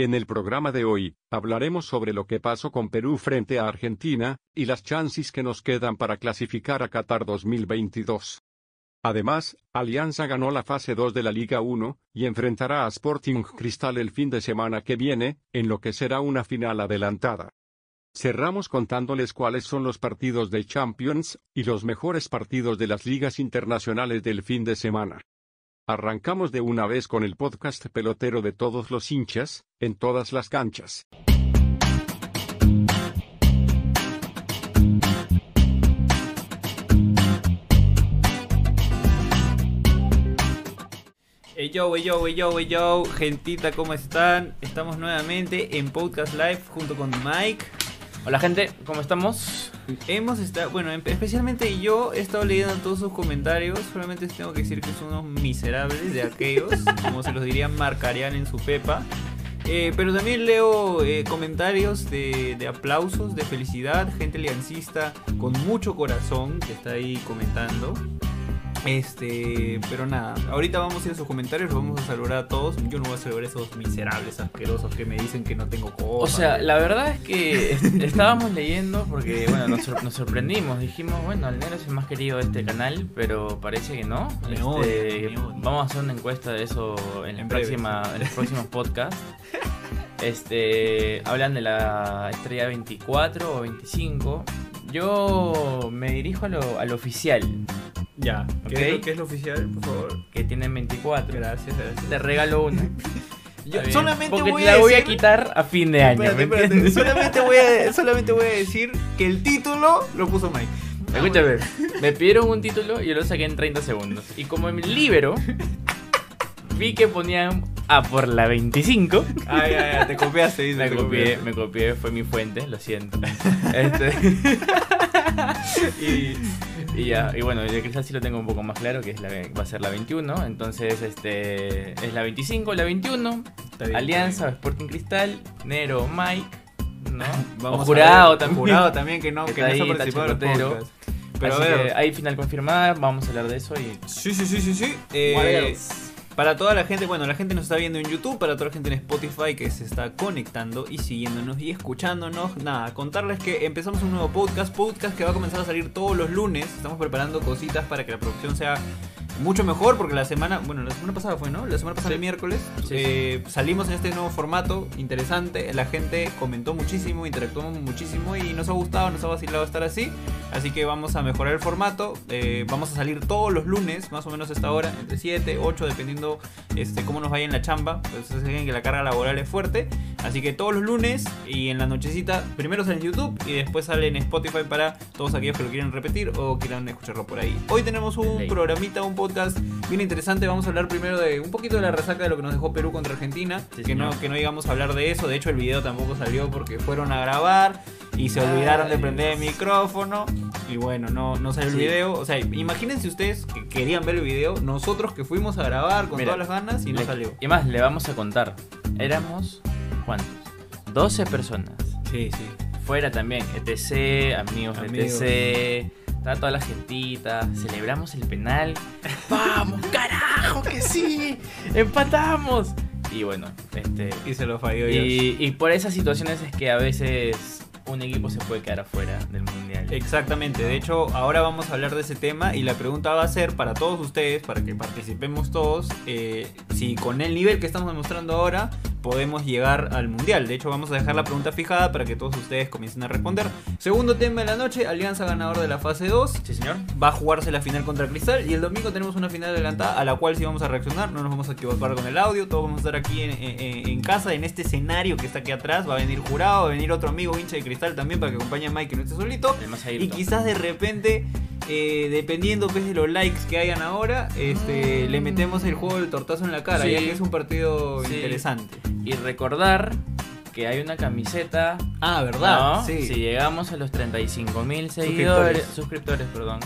En el programa de hoy, hablaremos sobre lo que pasó con Perú frente a Argentina, y las chances que nos quedan para clasificar a Qatar 2022. Además, Alianza ganó la fase 2 de la Liga 1, y enfrentará a Sporting Cristal el fin de semana que viene, en lo que será una final adelantada. Cerramos contándoles cuáles son los partidos de Champions, y los mejores partidos de las ligas internacionales del fin de semana. Arrancamos de una vez con el podcast pelotero de todos los hinchas, en todas las canchas. Hey yo, hey yo, hey yo, hey yo, gentita, ¿cómo están? Estamos nuevamente en Podcast Live junto con Mike. Hola gente, ¿cómo estamos? Hemos estado, bueno, em- especialmente yo he estado leyendo todos sus comentarios. Solamente tengo que decir que son unos miserables de aquellos, como se los diría Marcarian en su pepa. Eh, pero también leo eh, comentarios de, de aplausos, de felicidad, gente aliancista con mucho corazón que está ahí comentando. Este, pero nada, ahorita vamos a ir a sus comentarios, los vamos a saludar a todos. Yo no voy a saludar a esos miserables asquerosos que me dicen que no tengo copa. O sea, la verdad es que est- estábamos leyendo porque, bueno, nos, sor- nos sorprendimos. Dijimos, bueno, el negro es el más querido de este canal, pero parece que no. Me Este, me. Vamos a hacer una encuesta de eso en, En próxima, en los próximos podcasts. Este, hablan de la estrella 24 o 25. Yo me dirijo a lo, al oficial, ya, ¿qué, es lo, qué es lo oficial, por favor? que tiene 24. Gracias, gracias. Te regalo una. Yo solamente Porque voy la a voy a quitar a fin de año. Espérate, ¿me espérate? Solamente voy, a, solamente voy a decir que el título lo puso Mike. Escúchame, me pidieron un título y yo lo saqué en 30 segundos. Y como en el libro, vi que ponían A por la 25. Ay, ay, ay, te copiaste, dice, Me copié, copiaste. me copié, fue mi fuente, lo siento. Este, y, y ya, y bueno, el cristal sí lo tengo un poco más claro, que es la, va a ser la 21. Entonces, este es la 25, la 21. Está bien, Alianza, Sporting Cristal, Nero, Mike, ¿no? Vamos o jurado ver, también. Jurado también que no, Que que, está no ahí, ha participado. Pero Así a ver. que hay final confirmada, vamos a hablar de eso y Sí, sí, sí, sí, sí. Eh. Para toda la gente, bueno, la gente nos está viendo en YouTube, para toda la gente en Spotify que se está conectando y siguiéndonos y escuchándonos. Nada, contarles que empezamos un nuevo podcast, podcast que va a comenzar a salir todos los lunes. Estamos preparando cositas para que la producción sea mucho mejor porque la semana, bueno, la semana pasada fue, ¿no? La semana pasada Sí. el miércoles Sí, sí. eh, salimos en este nuevo formato interesante. La gente comentó muchísimo, interactuamos muchísimo y nos ha gustado, nos ha vacilado estar así. Así que vamos a mejorar el formato. eh, vamos a salir todos los lunes, más o menos a esta hora, entre 7, 8, dependiendo este, cómo nos vaya en la chamba. Pues que la carga laboral es fuerte. Así que todos los lunes y en la nochecita, primero sale en YouTube y después sale en Spotify para todos aquellos que lo quieran repetir o quieran escucharlo por ahí. Hoy tenemos un programita, un podcast bien interesante. Vamos a hablar primero de un poquito de la resaca de lo que nos dejó Perú contra Argentina. Sí, que, no, que no íbamos a hablar de eso. De hecho, el video tampoco salió porque fueron a grabar y se olvidaron de prender el micrófono. Y bueno, no, no salió el video. O sea, imagínense ustedes que querían ver el video. Nosotros que fuimos a grabar con Mira, todas las ganas y no Le- salió. Y más, le vamos a contar. Éramos, ¿cuántos? 12 personas. Sí, sí. Fuera también, ETC, amigos, Amigos. ETC. Estaba toda la gentita. Celebramos el penal. ¡Vamos, carajo, que sí! ¡Empatamos! Y bueno, este. Y se lo falló. Y, y por esas situaciones es que a veces un equipo se puede quedar afuera del mundial. Exactamente, de hecho ahora vamos a hablar de ese tema y la pregunta va a ser para todos ustedes, para que participemos todos, eh, si con el nivel que estamos demostrando ahora podemos llegar al mundial. De hecho vamos a dejar la pregunta fijada para que todos ustedes comiencen a responder. Segundo tema de la noche, Alianza ganador de la fase 2. ¿Sí, señor? Va a jugarse la final contra Cristal y el domingo tenemos una final adelantada a la cual sí vamos a reaccionar, no nos vamos a equivocar con el audio, todos vamos a estar aquí en, en- en casa, en este escenario que está aquí atrás, va a venir jurado, va a venir otro amigo hincha de Cristal también para que acompañe a Mike que no esté solito. Y quizás de repente, eh, dependiendo pues, de los likes que hayan ahora, este, le metemos el juego del tortazo en la cara, Sí. ya que es un partido Sí. interesante. Y recordar que hay una camiseta Ah, ¿no? Si llegamos a los 35 mil seguidores, suscriptores, perdón,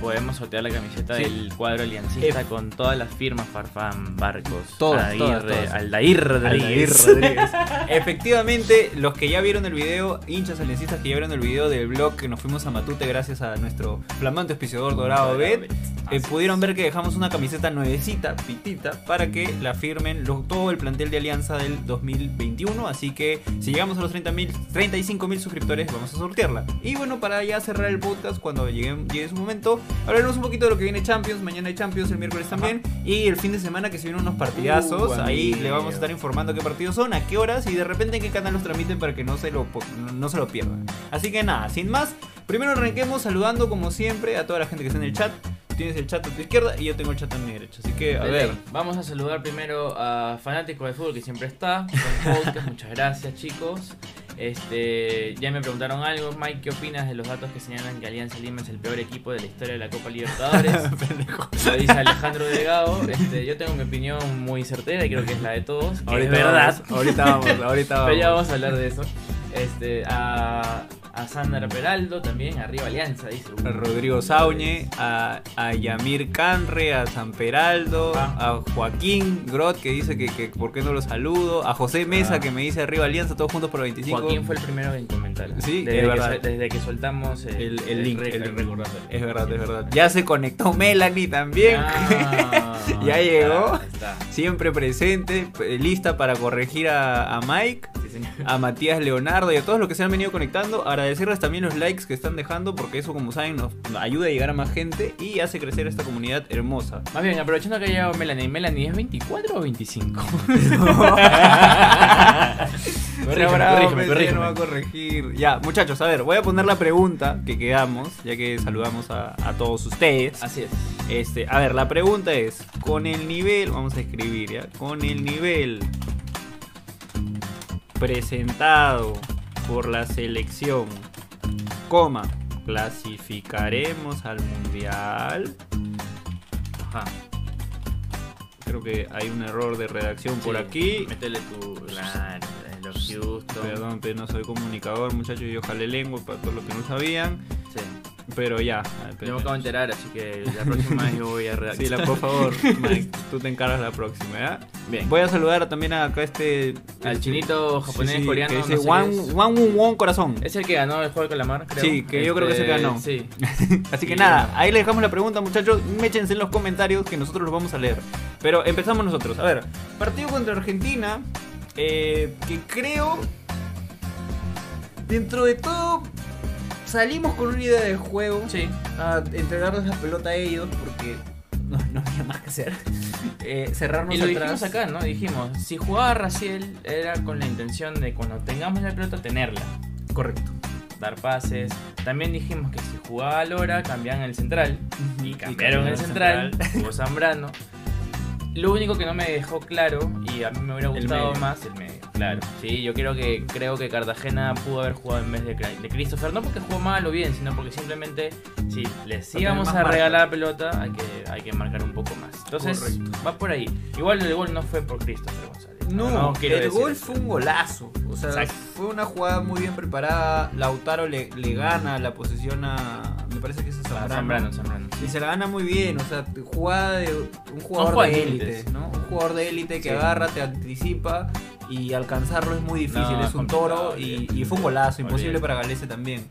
podemos sortear la camiseta Sí. del cuadro aliancista con todas las firmas, Farfán, Barcos, Todas, Aguirre, todas, todas. Aldair Aldair Rodríguez. Rodríguez. Efectivamente, los que ya vieron el video, hinchas aliancistas que ya vieron el video del blog que nos fuimos a Matute gracias a nuestro flamante auspiciador Dorado Bet, eh, pudieron ver que dejamos una camiseta nuevecita, pitita, para que la firmen lo- todo el plantel de Alianza del 2021. Así que si llegamos a los 30 35 mil suscriptores, vamos a sortearla. Y bueno, para ya cerrar el podcast, cuando llegue, llegue su momento, hablaremos un poquito de lo que viene Champions. Mañana hay Champions, el miércoles también. Y el fin de semana que se vienen unos partidazos. Uh, Ahí amigo. le vamos a estar informando qué partidos son, a qué horas y de repente en qué canal los transmiten para que no se lo, no se lo pierdan. Así que nada, sin más, primero arranquemos saludando como siempre a toda la gente que está en el chat. Tienes el chat a tu izquierda y yo tengo el chat a mi derecha. Así que, a ver. Vamos a saludar primero a Fanático de Fútbol que siempre está. con podcast. Muchas gracias, chicos. Este, ya me preguntaron algo, Mike, ¿qué opinas de los datos que señalan que Alianza Lima es el peor equipo de la historia de la Copa Libertadores? Lo dice Alejandro Delgado. Este, yo tengo mi opinión muy certera y creo que es la de todos. Ahorita es verdad. vamos, ahorita vamos, ahorita vamos. Pero ya vamos a hablar de eso. Este, a, a Sandra Peraldo también, arriba Alianza, dice. A Rodrigo Sauñe, a, a Yamir Canre, a San Peraldo, Ah. a Joaquín Grot que dice que, que por qué no lo saludo, a José Mesa Ah. que me dice arriba Alianza, todos juntos por 25. Joaquín fue el primero en comentar. Sí, desde es que, verdad. sol- desde que soltamos el, el, el link, el. Es verdad, es verdad. Ya se conectó Melanie también. Ah, Ya llegó. está, ahí está. Siempre presente, eh, lista para corregir a, a Mike. A Matías Leonardo y a todos los que se han venido conectando. Agradecerles también los likes que están dejando porque eso, como saben, nos ayuda a llegar a más gente y hace crecer esta comunidad hermosa. Más bien, aprovechando que ha llegado Melanie, ¿Melanie es 24 o 25? Bravo, bravo, corrígeme, corrígeme. no va a corregir. Ya, muchachos, a ver, voy a poner la pregunta que quedamos, ya que saludamos a, a todos ustedes. Así es. Este, a ver, la pregunta es, con el nivel, vamos a escribir ya, con el nivel presentado por la selección, coma, clasificaremos al mundial. Ajá. Creo que hay un error de redacción por aquí. Métele tu. Claro, los Houston. Perdón, pero no soy comunicador, muchachos, yo jalé lengua para todos los que no sabían. Sí. Pero ya. Yo me acabo de enterar, así que la próxima vez yo voy a redactar. Sí, la, por favor, Mike, tú te encargas la próxima, ¿ya? Bien. Voy a saludar también a acá este... Al este- chinito japonés, sí, sí, coreano. Que no dice sé qué Wan, es. Wan Wun Won Corazón. Es el que ganó el juego de calamar, creo. Sí, que yo creo que es el que ganó. Sí. Así que Y nada, bueno. ahí le dejamos la pregunta, muchachos. Méchense en los comentarios que nosotros los vamos a leer. Pero empezamos nosotros. A ver, partido contra Argentina. eh, que creo. Dentro de todo. Salimos con una idea de juego. Sí. A entregarles la pelota a ellos. Porque no, no había más que hacer. Eh, cerrarnos Y lo atrás. dijimos acá, ¿no? Dijimos, si jugaba Raciel era con la intención de cuando tengamos la pelota tenerla, Correcto. dar pases. También dijimos que si jugaba Lora cambiaban el central y cambiaron el central, jugó Zambrano. Lo único que no me dejó claro y a mí me hubiera El gustado medio. más el medio, claro. Sí, yo creo que creo que Cartagena pudo haber jugado en vez de, de Christopher, no porque jugó mal o bien, sino porque simplemente si les íbamos a regalar la pelota, hay que hay que marcar un poco más. Entonces, Correcto. va por ahí. Igual el gol no fue por Christopher González. No, el gol eso. fue un golazo. O sea, Exacto. fue una jugada muy bien preparada. Lautaro le, le gana la posición a. Me parece que es a Zambrano. Zambrano, Zambrano. Y se la gana muy bien. O sea, jugada de un jugador de élite. ¿no? Un jugador de élite que Sí. agarra, te anticipa. Y alcanzarlo es muy difícil. No, es un toro. Y, fue un golazo. Imposible para Galese también.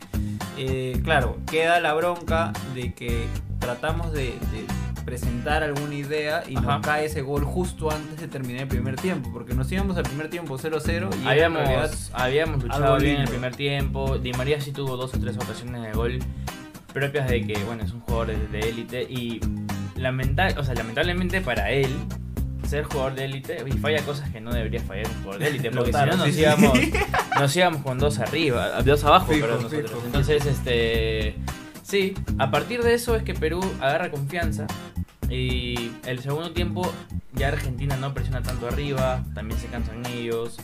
Eh, claro, queda la bronca de que tratamos de, de presentar alguna idea y Ajá. nos cae ese gol justo antes de terminar el primer tiempo. Porque nos íbamos al primer tiempo 0-0 y en realidad Habíamos, habíamos luchado bien en el primer tiempo. Di María sí tuvo dos o tres ocasiones de gol propias de que, bueno, es un jugador de- élite y lamenta- o sea, lamentablemente para él ser jugador de élite y falla cosas que no debería fallar un jugador de élite, porque si no nos íbamos, nos íbamos con dos arriba, dos abajo, Fijo, perdón, nosotros. fijo. Entonces, este, sí, a partir de eso es que Perú agarra confianza y el segundo tiempo ya Argentina no presiona tanto arriba, también se cansan ellos.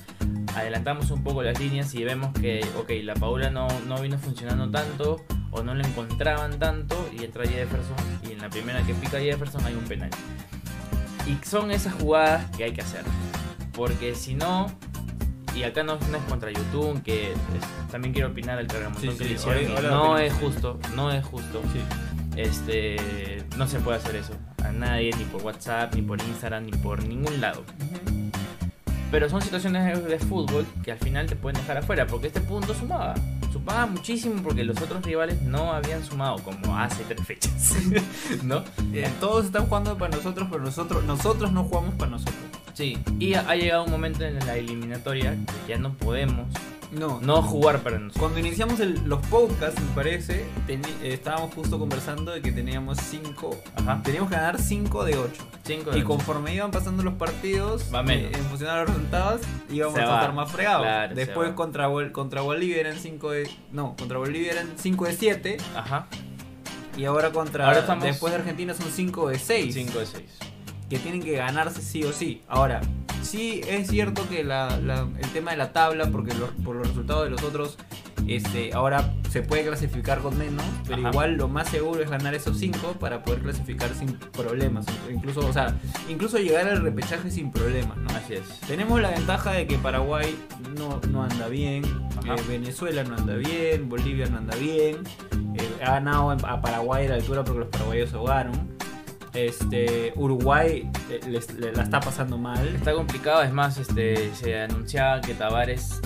Adelantamos un poco las líneas y vemos que, ok, la Paula no, no vino funcionando tanto o no la encontraban tanto y entra Jefferson y en la primera que pica Jefferson hay un penal. Y son esas jugadas que hay que hacer. Porque si no, y acá no, no es contra YouTube, que es- también quiero opinar del cargamontón Sí, que sí, le hicieron, y ahora no es justo, no es justo. este, no se puede hacer eso. A nadie, ni por WhatsApp, ni por Instagram, ni por ningún lado. Pero son situaciones de, de fútbol que al final te pueden dejar afuera, porque este punto sumaba. Sumaba muchísimo porque los otros rivales no habían sumado, como hace tres fechas. ¿No? Eh, todos están jugando para nosotros, pero nosotros, nosotros no jugamos para nosotros. Sí, y ha llegado un momento en la eliminatoria que ya no podemos No, no jugar para nosotros. Cuando iniciamos el- los podcasts, me parece, eh, estábamos justo conversando de que teníamos 5. Ajá. Teníamos que ganar 5 de 8. Cinco de Y conforme iban pasando los partidos, Va menos. eh, en función a los resultados, íbamos Se a va. estar más fregados. Claro, Después contra, Bol- contra Bolivia eran 5 de. No, contra Bolivia eran 5 de 7. Ajá. Y ahora contra. Ahora estamos- Después de Argentina son 5 de 6. 5 de 6. Que tienen que ganarse sí o sí. Ahora, sí es cierto que la- la- el tema de la tabla, porque por los resultados de los otros, este, ahora se puede clasificar con menos, pero Ajá. igual lo más seguro es ganar esos 5 para poder clasificar sin problemas. Incluso, o sea, incluso llegar al repechaje sin problemas, ¿no? Así es. Tenemos la ventaja de que Paraguay no, no anda bien, eh, Venezuela no anda bien, Bolivia no anda bien, eh, ha ganado a Paraguay a la altura porque los paraguayos ahogaron. Este, Uruguay eh, les- le, la está pasando mal. Está complicado, es más, este se anunciaba que Tavares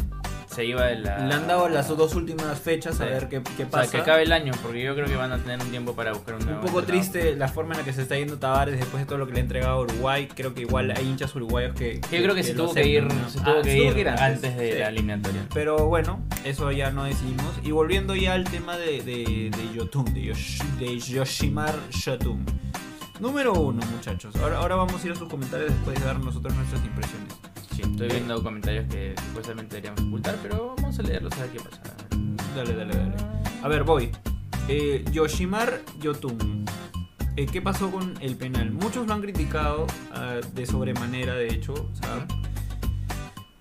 se iba de la. Le han dado las dos últimas fechas a Sí. ver qué, qué O sea, pasa. que acabe el año, porque yo creo que van a tener un tiempo para buscar un un poco entrenador. triste la forma en la que se está yendo Tavares después de todo lo que le ha entregado a Uruguay. Creo que igual hay hinchas uruguayos que. Yo creo que se tuvo que ir, aceptan, ¿no? se tuvo Ah, que se ir antes de sí. la eliminatoria. Pero bueno, eso ya no decidimos. Y volviendo ya al tema de, de, de Yotun, de, Yosh- de Yoshimar Yotun. Número uno, muchachos. Ahora, ahora vamos a ir a sus comentarios después de dar nosotros nuestras impresiones. Sí, estoy viendo comentarios que supuestamente deberíamos ocultar, pero vamos a leerlos a ver qué pasa. Dale, dale, dale. A ver, voy. Eh, Yoshimar Yotun. Eh, ¿Qué pasó con el penal? Muchos lo han criticado ah, de sobremanera, de hecho. O sea,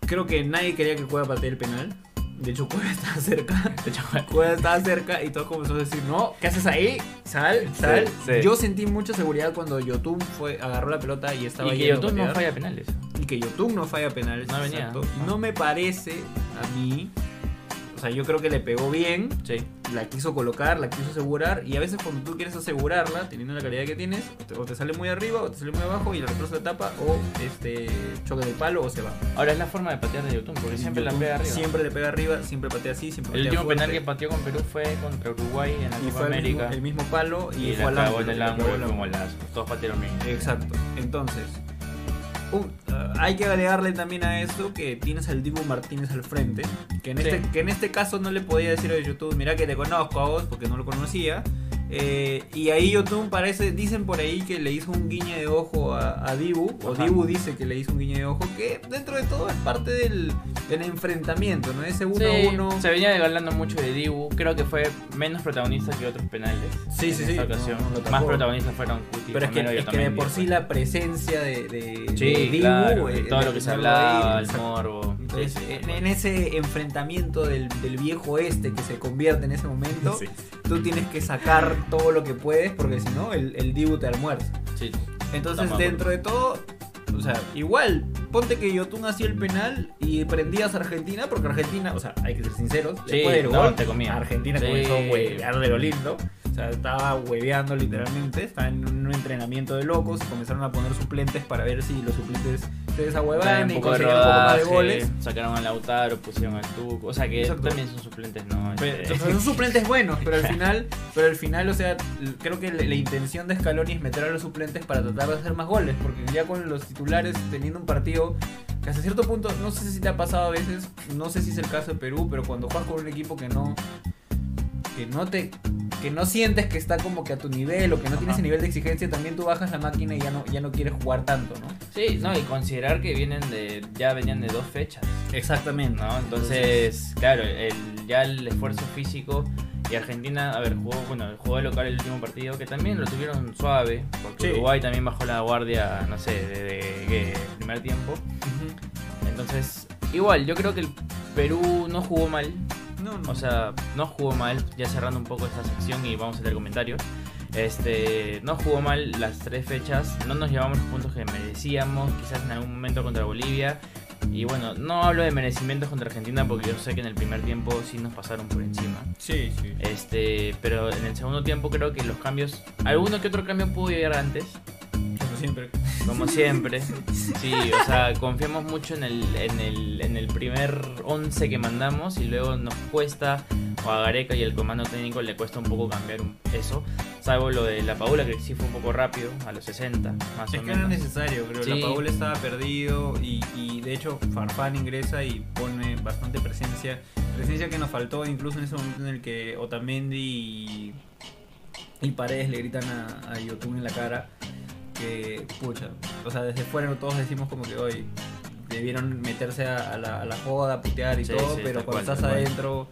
creo que nadie quería que Cueva patee el penal. De hecho, Cueva estaba cerca. De hecho, Cueva estaba cerca y todos comenzaron a decir, no, ¿qué haces ahí? Sal, sal. sí. Yo sentí mucha seguridad cuando Yotun fue, agarró la pelota y estaba y que YouTube no falla penales. Y que Yotun no falla penales. No venía. exacto. No me parece a mí. O sea, yo creo que le pegó bien. Sí. La quiso colocar, la quiso asegurar. Y a veces cuando tú quieres asegurarla, teniendo la calidad que tienes, o te, sale muy arriba, o te sale muy abajo, y el retrozo se tapa, o este choca del palo, o se va. Ahora es la forma de patear de YouTube, porque siempre la pega arriba. Siempre le pega arriba, siempre patea así, siempre El patea último penal que pateó con Perú fue contra Uruguay en la y Copa fue el mismo, América. el mismo palo y, y fue la al clavó en ángulo, el la como las todos patearon bien. Exacto. Entonces, ah, hay que agregarle también a esto que tienes al Dibu Martínez al frente. Que en, Sí. este, que en este caso no le podía decir a YouTube, mira que te conozco a vos porque no lo conocía. Eh, y ahí YouTube parece, dicen por ahí que le hizo un guiño de ojo a, a Dibu, o. Dibu dice que le hizo un guiño de ojo, que dentro de todo es parte del, del enfrentamiento, ¿no? Ese 1 Sí, a 1. se venía hablando mucho de Dibu, creo que fue menos protagonista que otros penales. Sí, en sí, esta sí, ocasión. no, no. Más protagonistas fueron Cuti, Pero es que, es que de por sí la presencia de, de, Sí, de Dibu, claro, eh, todo lo que se hablaba, el morbo. Entonces, Sí, sí, en, en ese enfrentamiento del, del viejo este que se convierte en ese momento, Sí. tú tienes que sacar todo lo que puedes porque si no, el, el Dibu te almuerza. Sí. Entonces, de dentro de todo, o sea, igual, ponte que Yotun hacía el penal y prendías a Argentina, porque Argentina, o sea, hay que ser sinceros, Sí, después del no, gol, te comía. Argentina Sí. comenzó a huevearle lo lindo. Sea, estaba hueveando literalmente, estaba en un entrenamiento de locos, comenzaron a poner suplentes para ver si los suplentes se desahuevaban y conseguían un poco más de goles. sacaron a Lautaro, pusieron al Tuco. O sea que Exacto. también son suplentes, ¿no? Pero, Este, son suplentes buenos, pero al final, pero al final, o sea, creo que la, la intención de Scaloni es meter a los suplentes para tratar de hacer más goles, porque ya con los titulares teniendo un partido que hasta cierto punto, no sé si te ha pasado a veces, no sé si es el caso de Perú, pero cuando juegas con un equipo que no que no te que no sientes que está como que a tu nivel o que no tiene Ajá. ese nivel de exigencia, también tú bajas la máquina y ya no ya no quieres jugar tanto, ¿no? Sí, no, y considerar que vienen de. ya venían de dos fechas. Exactamente. ¿no? Entonces, claro, el, ya el esfuerzo físico y Argentina, a ver, jugó, bueno, jugó de local el último partido, que también lo tuvieron suave, porque Sí. Uruguay también bajó la guardia, no sé, desde el primer tiempo. Entonces, igual, yo creo que el Perú no jugó mal, No, no. o sea, no jugó mal, ya cerrando un poco esta sección y vamos a leer comentarios. Este, no jugó mal las tres fechas, no nos llevamos los puntos que merecíamos, quizás en algún momento contra Bolivia. Y bueno, no hablo de merecimientos contra Argentina porque yo sé que en el primer tiempo sí nos pasaron por encima. Sí, sí. Este, pero en el segundo tiempo creo que los cambios, alguno que otro cambio pudo llegar antes, siempre. como siempre. Sí, o sea, confiamos mucho en el, en el, en el primer 11 que mandamos y luego nos cuesta, o a Gareca y el comando técnico le cuesta un poco cambiar eso. Salvo lo de la Paula, que sí fue un poco rápido, a los 60, más Es o que era menos. necesario, creo. Sí. La Paula estaba perdido y, y de hecho Farfán ingresa y pone bastante presencia. Presencia que nos faltó incluso en ese momento en el que Otamendi y, y Paredes le gritan a, a Yotun en la cara que, pucha, o sea, desde fuera todos decimos como que hoy debieron meterse a, a la, a la joda, putear y Sí, todo, sí, pero cuando cual, estás cual. adentro,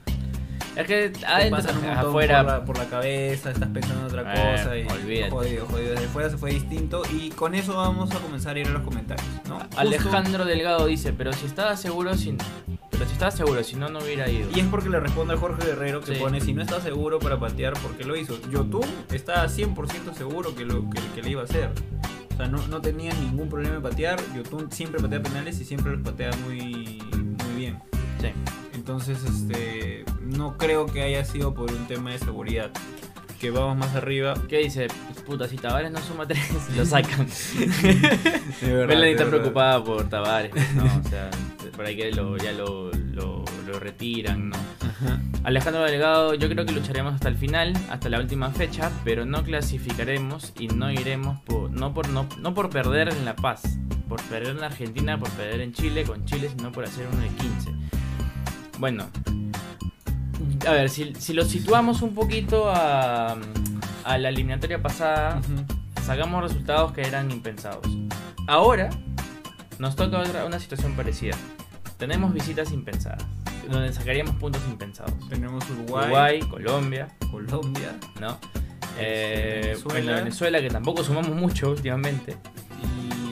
Es que adentro, pasan un montón afuera, por, la, por la cabeza, estás pensando en otra Eh, cosa y olvídate. jodido, jodido. Desde fuera se fue distinto y con eso vamos a comenzar a ir a los comentarios, ¿no? Justo- Alejandro Delgado dice, pero si estaba seguro, si, pero si estaba seguro, si no, no hubiera ido. Y es porque le responde a Jorge Guerrero que Sí. pone, si no está seguro para patear, ¿por qué lo hizo? Yotun estaba 100% seguro que, lo, que, que le iba a hacer. O sea, no, no tenía ningún problema en patear. Yotun siempre patea penales y siempre los patea muy, muy bien. Sí. Entonces, este, no creo que haya sido por un tema de seguridad. Que vamos más arriba. ¿Qué dice? Puta, si Tavares no suma tres, lo sacan. De verdad, Melanie de está verdad. preocupada por Tavares, ¿no? O sea, por ahí que lo, ya lo, lo, lo retiran, ¿no? Ajá. Alejandro Delgado, yo creo que lucharemos hasta el final, hasta la última fecha, pero no clasificaremos y no iremos por, no, por, no, no por perder en La Paz, por perder en Argentina, por perder en Chile, con Chile, sino por hacer uno de 15. Bueno, a ver, si, si lo situamos un poquito a, a la eliminatoria pasada, sacamos resultados que eran impensados. Ahora nos toca otra, una situación parecida. Tenemos visitas impensadas, donde sacaríamos puntos impensados. Tenemos Uruguay, Uruguay, Colombia, Colombia ¿no? Eh, Venezuela. bueno, Venezuela, que tampoco sumamos mucho últimamente.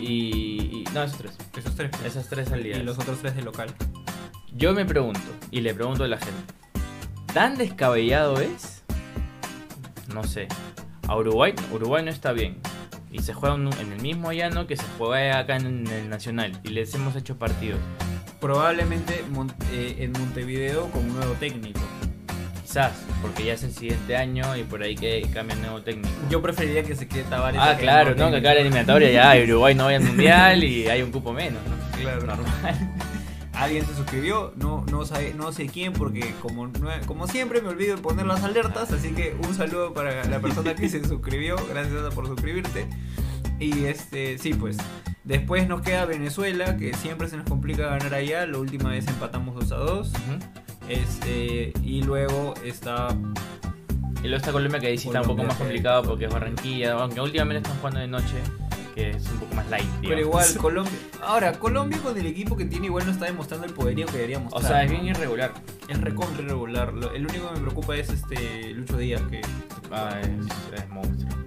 y, no, esos tres. esos tres. Esas tres salidas. Y los otros tres de local. Yo me pregunto, y le pregunto a la gente, ¿tan descabellado es? No sé. A Uruguay, Uruguay no está bien. Y se juega en el mismo llano que se juega acá en el Nacional. Y les hemos hecho partidos. Probablemente Mon- eh, en Montevideo con un nuevo técnico. Quizás, porque ya es el siguiente año y por ahí que cambia nuevo técnico. Yo preferiría que se quede Tavares. Ah, claro, el ¿no? Que acá la eliminatoria ya Uruguay no vaya al mundial y hay un cupo menos, ¿no? Claro. Normal. Alguien se suscribió, no, no, sabe, no sé quién, porque como, como siempre me olvido de poner las alertas, así que un saludo para la persona que se suscribió, gracias por suscribirte. Y este, sí, pues. Después nos queda Venezuela, que siempre se nos complica ganar allá. La última vez empatamos 2 a 2. Ujú. Este, y luego está. Y luego está Colombia que ahí sí está un poco más complicado porque es Barranquilla, aunque últimamente están jugando de noche, que es un poco más light. Pero digamos. igual, Colombia. Ahora, Colombia con el equipo que tiene, igual no está demostrando el poderío que debería O sea, es bien irregular. Es recontra irregular. El único que me preocupa es este Lucho Díaz, que Ah, es, es monstruo.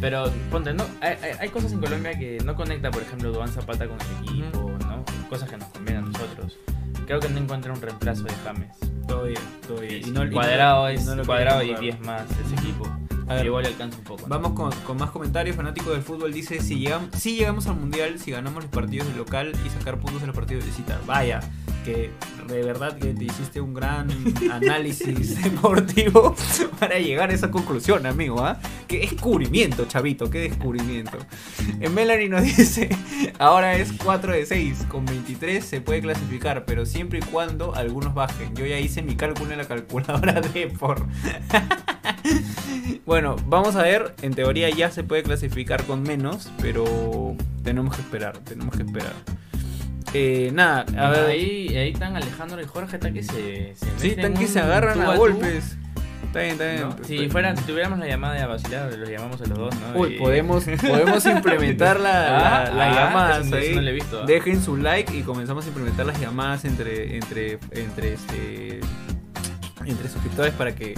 Pero ponte, ¿no? Hay, hay- hay cosas en Colombia que no conecta, por ejemplo, Duan Zapata con el equipo, ¿no? Cosas que nos convienen a nosotros. Creo que no encuentra un reemplazo de James. Todo bien, todo bien. Y no- y cuadrado y es no lo cuadrado y quieren 10 más ese equipo. A ver, igual le alcanza un poco. ¿no? Vamos con, con más comentarios. Fanático del fútbol dice: si llegamos, si llegamos al mundial, si ganamos los partidos de local y sacar puntos en los partidos de visita. Vaya, que de verdad que te hiciste un gran análisis deportivo para llegar a esa conclusión, amigo. ¿ah? Qué descubrimiento, chavito, qué descubrimiento. En Melanie nos dice: ahora es 4 de 6, con 23 se puede clasificar, pero siempre y cuando algunos bajen. Yo ya hice mi cálculo en la calculadora de por. Bueno, vamos a ver, en teoría ya se puede clasificar con menos, pero tenemos que esperar, tenemos que esperar. Eh, nada, a ver, ahí, ahí están Alejandro y Jorge, están que se, se sí, están que se agarran a golpes. Está bien, está bien. ¿no? Pues, Si fuera, si tuviéramos la llamada de vacilar, los llamamos a los dos, ¿no? Uy, Y- podemos, podemos implementar la, Ah, la ah, llamada. eso no- eso no lo he visto, ah. Dejen su like y comenzamos a implementar las llamadas entre, entre, entre, este, entre suscriptores para que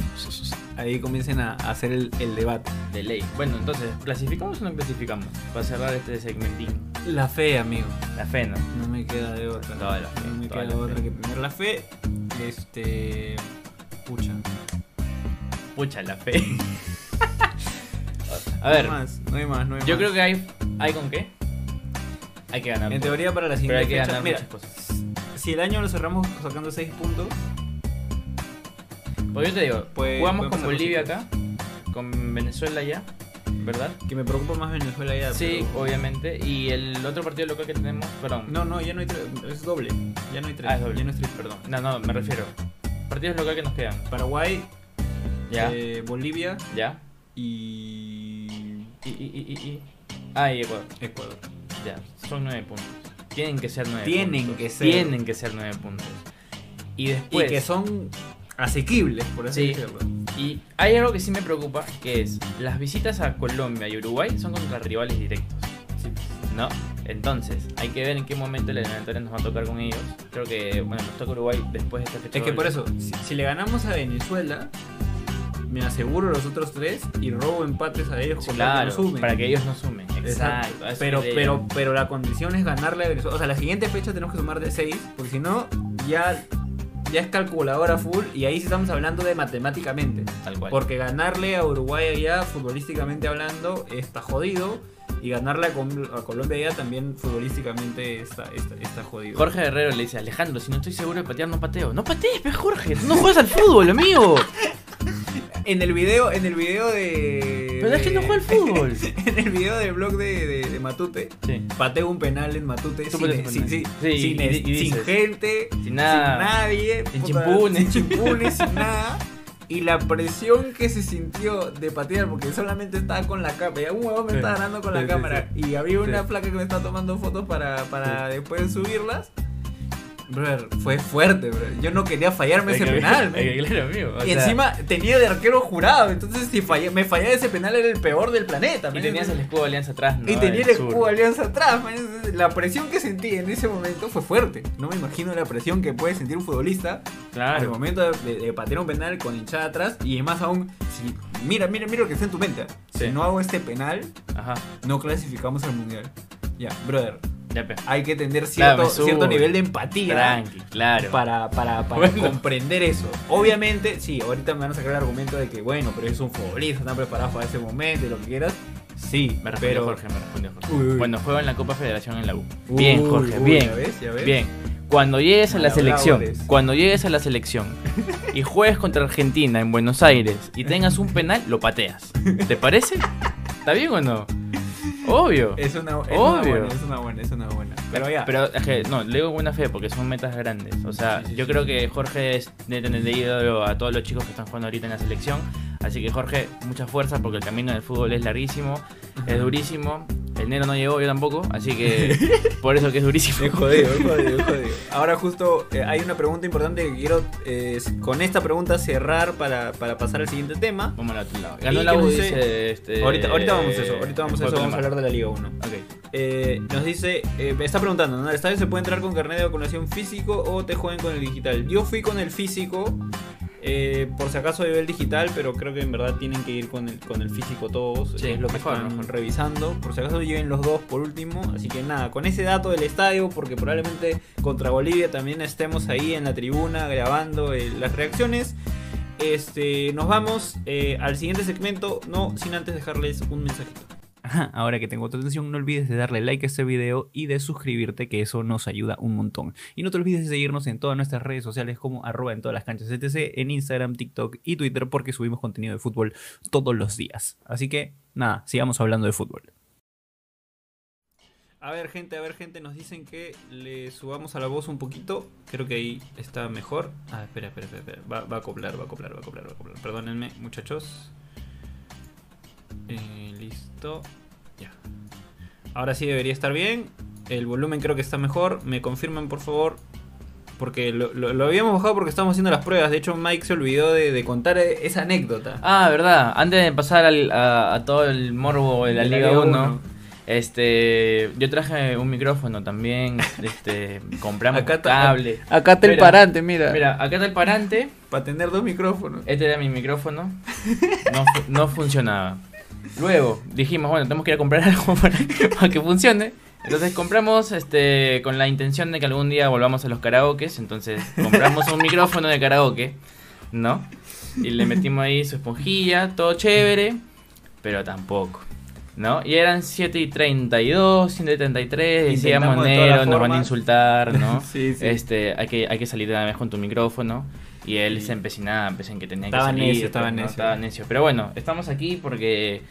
ahí comiencen a a hacer el, el debate. De ley. Bueno, entonces, ¿clasificamos o no clasificamos? Para cerrar este segmentín. La fe, amigo. La fe, ¿no? No me queda de otra. Toda la fe, no me queda la otra fe. que tener la fe. Este. Pucha. Pucha, la fe. a ver, No hay más, no hay más, no hay yo más. creo que hay. ¿Hay con qué? Hay que ganar. En teoría para la pero hay siguiente que fecha. ganar Mira, muchas cosas. si el año lo cerramos sacando 6 puntos, Porque yo te digo, Puede- jugamos con Bolivia cositas. acá, con Venezuela ya, ¿verdad? que me preocupa más Venezuela ya. Sí, pero- obviamente. Y el otro partido local que tenemos, perdón. No, no, ya no hay tres, es doble. Ya no hay tres. Ah, es doble. Ya no es tres, perdón. No, no, me refiero. Partidos local que nos quedan. Paraguay, Ya, eh, Bolivia ya. y Y, y, y, y, y. Ah, y Ecuador. Ecuador. Ya, son nueve puntos. Tienen que ser nueve Tienen puntos. que ser. Tienen que ser nueve puntos. Y Y después. que son asequibles, por así Sí. decirlo. Y hay algo que sí me preocupa, que es las visitas a Colombia y Uruguay son contra rivales directos, ¿no? Entonces, hay que ver en qué momento el eliminatoria nos va a tocar con ellos. Creo que, bueno, nos toca Uruguay después de esta fecha. Es que por eso, si, si le ganamos a Venezuela, me aseguro los otros tres y robo empates a ellos tal que Claro, no sumen. para que ellos no sumen. Exacto. Exacto. Pero, pero, llegar. pero la condición es ganarle a Venezuela. O sea, la siguiente fecha tenemos que sumar de 6, porque si no, ya, ya es calculadora full y ahí sí estamos hablando de matemáticamente. Tal cual. Porque ganarle a Uruguay allá, futbolísticamente hablando, está jodido. Y ganarle a, Col- a Colombia allá también futbolísticamente está, está, está jodido. Jorge Guerrero le dice, Alejandro, si no estoy seguro de patear, no pateo. No patees, Jorge, no juegas al fútbol, amigo. En el video, en el video de. Pero es que no juega al fútbol. en el video del blog de, de- de Matute, Sí. pateo un penal en Matute Tú sin, un sin- penal. sin- Sí, sin- y- y sin gente, sin nada, nadie, sin puta, chimpunes. sin chimpunes, sin nada. Y la presión que se sintió de patear, porque solamente estaba con la cámara, un huevón me Sí. estaba ganando con la cámara, y había una placa que me estaba tomando fotos para, para después subirlas. Brother, fue fuerte, brother. Yo no quería fallarme ese penal, claro, amigo. Y sea, encima tenía de arquero jurado, entonces si fallé- me fallaba ese penal era el peor del planeta. Y man. tenías el escudo de alianza atrás, ¿no? Y tenía el sur. escudo de Alianza atrás. man. La presión que sentí en ese momento fue fuerte. No me imagino la presión que puede sentir un futbolista al Claro. momento de, de patear un penal con hinchada atrás. Y más aún, si, mira, mira, mira lo que está en tu mente. Si Sí. no hago este penal, Ajá. no clasificamos al mundial. Ya, brother, Hay que tener Claro, cierto, subo. cierto nivel de empatía. Tranqui, claro. para, para, para Bueno. comprender eso. Obviamente, sí, ahorita me van a sacar el argumento de que, bueno, pero es un futbolista, están preparados para ese momento y lo que quieras. Sí, Me respondió pero... Jorge, me respondió Jorge. Uy, uy. Cuando juega en la Copa Federación en la U. Uy, bien, Jorge, bien. ¿ya ves? ¿Ya ves? Bien. Cuando llegues a la selección, cuando llegues a la selección y juegues contra Argentina en Buenos Aires y tengas un penal, lo pateas. ¿Te parece? ¿Está bien o no? Obvio. Es una, es una Obvio. buena, es una buena, es una buena. Pero ya. Pero es que, no, le digo buena fe porque son metas grandes. O sea, yo creo que Jorge es de tener de ídolo a todos los chicos que están jugando ahorita en la selección. Así que Jorge, mucha fuerza porque el camino del fútbol es larguísimo, es durísimo. El negro no llegó, yo tampoco. Así que por eso que es durísimo. Es jodido, es jodido, es jodido. Ahora justo eh, hay una pregunta importante que quiero eh, con esta pregunta cerrar para, para pasar al siguiente tema. Vamos al otro lado. Ganó la U, dice. este, ahorita, ahorita vamos a eso, ahorita vamos a eso, vamos a hablar de la Liga 1. Ok. Eh, nos dice, eh, me está preguntando, ¿no? ¿El estadio se puede entrar con carnet de vacunación físico o te juegan con el digital? Yo fui con el físico, eh, por si acaso llevé el digital, pero creo que en verdad tienen que ir con el, con el físico todos, Sí, es lo que mejor, están revisando. Por si acaso lleven los dos por último, así que nada, con ese dato del estadio, porque probablemente contra Bolivia también estemos ahí en la tribuna grabando las reacciones. Este, nos vamos al siguiente segmento, no sin antes dejarles un mensajito. Ahora que tengo tu atención, no olvides de darle like a este video y de suscribirte, que eso nos ayuda un montón. Y no te olvides de seguirnos en todas nuestras redes sociales como arroba en todas las canchas etc, en Instagram, TikTok y Twitter, porque subimos contenido de fútbol todos los días. Así que, nada, sigamos hablando de fútbol. A ver, gente, a ver, gente, nos dicen que le subamos a la voz un poquito. Creo que ahí está mejor. Ah, espera, espera, espera. espera. Va, va a acoplar, va a acoplar, va a acoplar, va a acoplar. Perdónenme, muchachos. Eh, listo. Ya. Ahora sí debería estar bien. El volumen creo que está mejor. Me confirman, por favor. Porque lo, lo- lo habíamos bajado porque estábamos haciendo las pruebas. De hecho, Mike se olvidó de, de contar esa anécdota. Ah, verdad. Antes de pasar al- a, a todo el morbo de la De la Liga Liga 1, uno. este, yo traje un micrófono también. Este, compramos Acá está- cable. Acá está el parante, mira. Mira, acá está el parante. Para tener dos micrófonos. Este era mi micrófono. No, no funcionaba. Luego dijimos, bueno, tenemos que ir a comprar algo para, para que funcione. Entonces compramos este con la intención de que algún día volvamos a los karaokes. Entonces compramos un micrófono de karaoke, ¿no? Y le metimos ahí su esponjilla, todo chévere, pero tampoco. ¿no? Y eran 7 y 32, 7 y 33, decía Intentamos de todas Monero, las nos van a insultar, ¿no? Sí, sí. Este, hay que, hay que salir de una vez con tu micrófono. Y él se empecinaba, empecé en que tenía Estaba que salir. necio, estaba ¿no? necio. Estaba necio. Pero bueno, estamos aquí porque,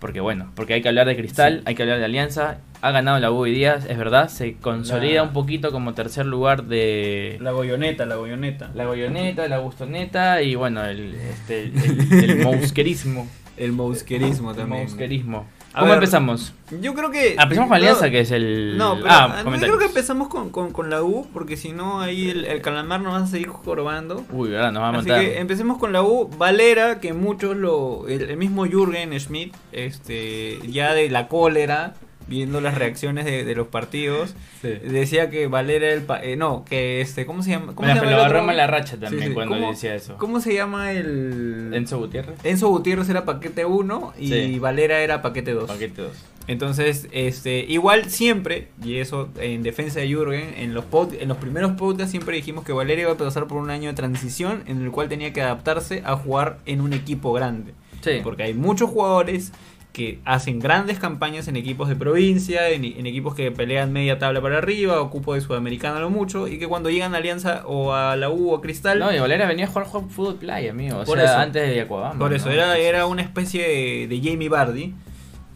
porque bueno, porque hay que hablar de Cristal, hay que hablar de Alianza. Ha ganado la U hoy día, es verdad, se consolida La- un poquito como tercer lugar de La goyoneta, la goyoneta. la Goyoneta, la Gustoneta y bueno, el, este, el, el, el mousquerismo. El mousquerismo El también. mousquerismo. A ¿Cómo ver, empezamos? Yo creo que. Ah, empezamos con no, Alianza, que es el. No, pero ah, no, yo creo que empezamos con, con, con la U, porque si no, ahí el, el calamar nos va a seguir jorobando. Uy, verdad, nos va a Así matar. que empecemos con la U. Valera, que muchos lo. El, el mismo Jürgen Schmidt, este, ya de la cólera, viendo las reacciones de, de los partidos, decía que Valera era el. pa- eh, no, que este. ¿Cómo se llama? ¿Cómo Bueno, se llama agarró racha también Sí, sí. cuando ¿Cómo- decía eso. ¿Cómo se llama el. Enzo Gutiérrez. Enzo Gutiérrez era paquete 1 y. Valera era paquete 2. Paquete 2. Entonces, este, igual siempre, y eso en defensa de Jürgen, en los, pod- en los primeros podcasts siempre dijimos que Valeria iba a pasar por un año de transición en el cual tenía que adaptarse a jugar en un equipo grande. Sí. Porque hay muchos jugadores que hacen grandes campañas en equipos de provincia, en, en equipos que pelean media tabla para arriba, o cupo de sudamericano a lo mucho, y que cuando llegan a Alianza o a la U o a Cristal, No, y Valera venía a jugar juego fútbol play, amigo. O Por sea, eso. antes de Yacuabamba. Por eso, ¿no? era, era una especie de, de Jamie Bardi.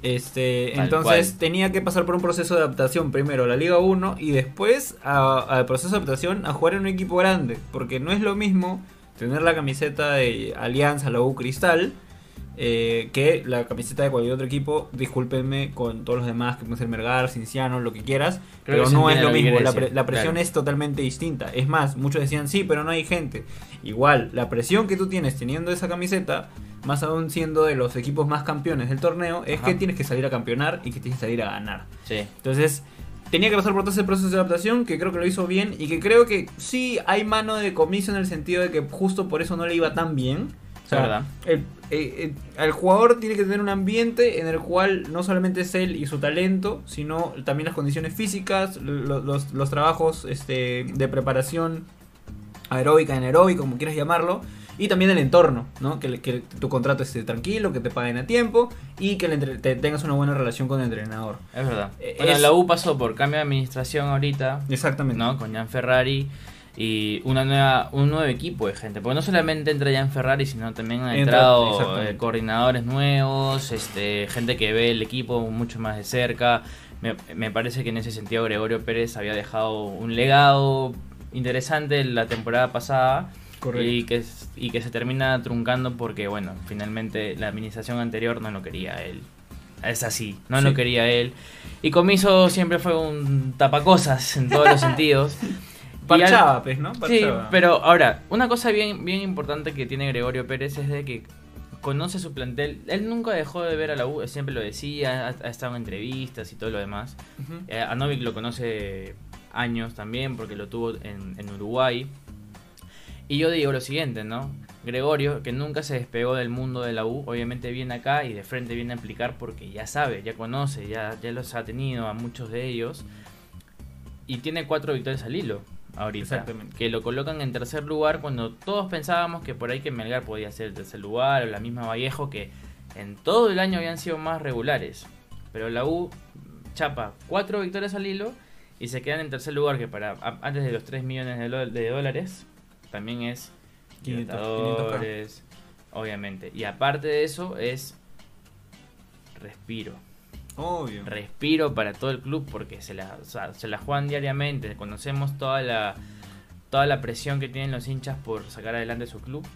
Este, Tal entonces cual. tenía que pasar por un proceso de adaptación primero a la Liga 1 y después a- al proceso de adaptación a jugar en un equipo grande. Porque no es lo mismo tener la camiseta de Alianza, la U Cristal, eh, que la camiseta de cualquier otro equipo. Discúlpenme con todos los demás, que pueden ser Mergar, Cinciano, lo que quieras. Creo pero no es lo mismo. La, pre- la presión claro. es totalmente distinta. Es más, muchos decían sí, pero no hay gente. Igual, la presión que tú tienes teniendo esa camiseta, más aún siendo de los equipos más campeones del torneo, es Ajá. que tienes que salir a campeonar y que tienes que salir a ganar. Sí. Entonces, tenía que pasar por todo ese proceso de adaptación, que creo que lo hizo bien y que creo que sí hay mano de comiso en el sentido de que justo por eso no le iba tan bien. O sea, verdad. el, eh, eh, el jugador tiene que tener un ambiente en el cual no solamente es él y su talento, sino también las condiciones físicas, lo- los, los trabajos este, de preparación aeróbica, anaeróbica, como quieras llamarlo, y también el entorno, ¿no? Que, que tu contrato esté tranquilo, que te paguen a tiempo y que el entre- te- tengas una buena relación con el entrenador. Es verdad. Eh, Bueno, es- la U pasó por cambio de administración ahorita, Exactamente. ¿no? Con Jan Ferrari y una nueva, un nuevo equipo de gente. Porque no solamente entra Jan Ferrari, sino también han Entra- entrado eh, coordinadores nuevos, este, gente que ve el equipo mucho más de cerca. Me, me parece que en ese sentido Gregorio Pérez había dejado un legado interesante la temporada pasada. Correcto. Y que, y que se termina truncando porque, bueno, finalmente la administración anterior no lo quería él. Es así, no Sí. lo quería él. Y Comiso siempre fue un tapacosas en todos los sentidos. Parchaba, pues, ¿no? Sí, pero ahora, una cosa bien, bien importante que tiene Gregorio Pérez es de que conoce su plantel. Él nunca dejó de ver a la U, siempre lo decía, ha, ha estado en entrevistas y todo lo demás. Eh, a Novik lo conoce años también porque lo tuvo en, en Uruguay. Y yo digo lo siguiente, ¿no? Gregorio, que nunca se despegó del mundo de la U, obviamente viene acá y de frente viene a aplicar porque ya sabe, ya conoce, ya, ya los ha tenido a muchos de ellos. Y tiene cuatro victorias al hilo ahorita. Exactamente. Que lo colocan en tercer lugar cuando todos pensábamos que por ahí que Melgar podía ser el tercer lugar o la misma Vallejo que en todo el año habían sido más regulares. Pero la U chapa cuatro victorias al hilo y se quedan en tercer lugar que para a- antes de los 3 millones de, lo- de dólares también es 500, Libertadores, obviamente. Y aparte de eso es respiro. Obvio. Respiro para todo el club porque se la, o sea, se la juegan diariamente. Conocemos toda la toda la presión que tienen los hinchas por sacar adelante su club.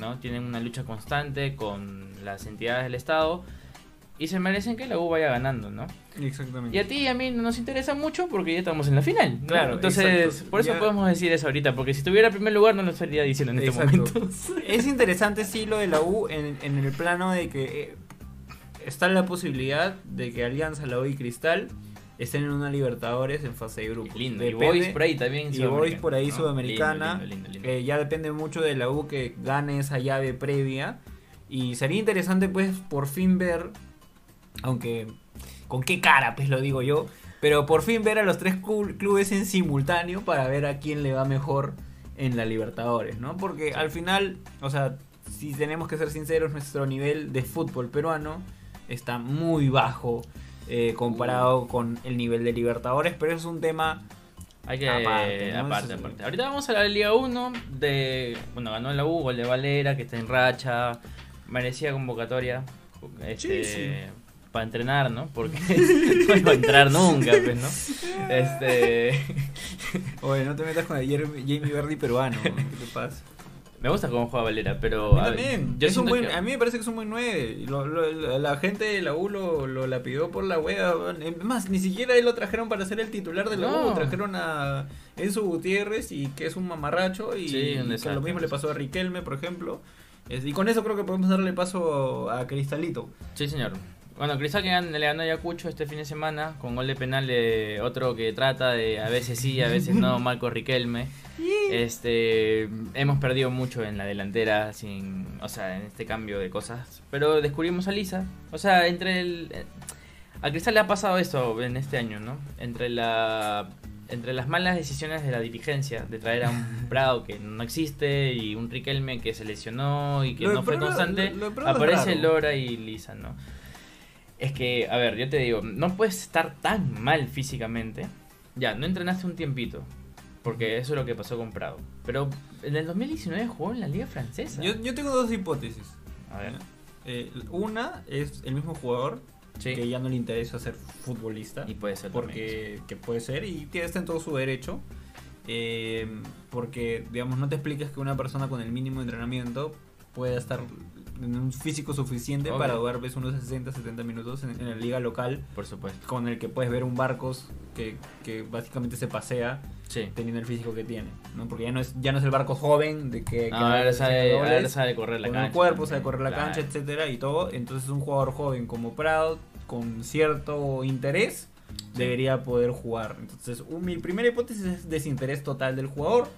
¿no? Tienen una lucha constante con las entidades del Estado y se merecen que la U vaya ganando, ¿no? Exactamente. Y a ti y a mí no nos interesa mucho porque ya estamos en la final. ¿no? Claro, Entonces, exacto. por eso Ya- podemos decir eso ahorita, porque si estuviera en primer lugar no lo estaría diciendo en este Exacto. momento. Es interesante, sí, lo de la U en, en el plano de que eh, está la posibilidad de que Alianza, la U y Cristal estén en una Libertadores en fase de grupo. Lindo. Y Boys por ahí también. Y Boys por ahí ¿no? sudamericana. Lindo, lindo. Eh, ya depende mucho de la U que gane esa llave previa. Y sería interesante, pues, por fin ver. Aunque. ¿Con qué cara, pues lo digo yo? Pero por fin ver a los tres clu- clubes en simultáneo para ver a quién le va mejor en la Libertadores, ¿no? Porque al final, o sea, si tenemos que ser sinceros, nuestro nivel de fútbol peruano está muy bajo eh, comparado con el nivel de Libertadores, pero es un tema Hay que. Aparte, Aparte, ¿no? aparte, Ahorita vamos a la Liga 1 de. Bueno, ganó la U, gol de Valera, que está en racha. Merecía convocatoria. Este, Sí, sí. Para entrenar, ¿no? Porque no iba a entrar nunca, pues, ¿no? Este. Oye, no te metas con el Jamie Verdi peruano. ¿Qué te pasa? Me gusta cómo juega Valera, pero. A mí también. yo es un siento buen, que- A mí me parece que es un buen 9. Lo- lo- la gente de la U lo, lo la pidió por la wea. más, ni siquiera él lo trajeron para ser el titular de la No. U. Trajeron a Enzo Gutiérrez y que es un mamarracho. Y, Sí, y lo mismo le pasó a Riquelme, por ejemplo. Y con eso creo que podemos darle paso a Cristalito. Sí, señor. Bueno, Cristal que le ganó a Ayacucho este fin de semana con gol de penal de otro que trata de a veces sí, a veces no, Marco Riquelme. Este, hemos perdido mucho en la delantera sin, o sea, en este cambio de cosas, pero descubrimos a Lisa. O sea, entre el eh, a Cristal le ha pasado esto en este año, ¿no? Entre la entre las malas decisiones de la dirigencia de traer a un Prado que no existe y un Riquelme que se lesionó y que Lo no fue Prado- constante, lo- lo aparece. Lora y Lisa, ¿no? Es que, a ver, yo te digo, no puedes estar tan mal físicamente. Ya, no entrenaste un tiempito. Porque eso es lo que pasó con Prado. Pero en el 2019 jugó en la Liga Francesa. Yo, yo tengo dos hipótesis. A ver. Eh, una es el mismo jugador Sí. que ya no le interesa ser futbolista. Y puede ser también, porque que puede ser y que está en todo su derecho. Eh, porque, digamos, no te expliques que una persona con el mínimo de entrenamiento pueda estar en un físico suficiente Obvio. para jugar ves, unos 60, 70 minutos en, en la liga local, Por supuesto. con el que puedes ver un Barcos que, que básicamente se pasea Sí. teniendo el físico que tiene, ¿no? Porque ya no es ya no es el Barcos joven de que, que No, ahora sabe, goles, ahora sabe correr la con cancha. el cuerpo, sabe correr la claro. cancha, etcétera y todo. Entonces un jugador joven como Prado, con cierto interés, debería poder jugar. Entonces, un- mi primera hipótesis es desinterés total del jugador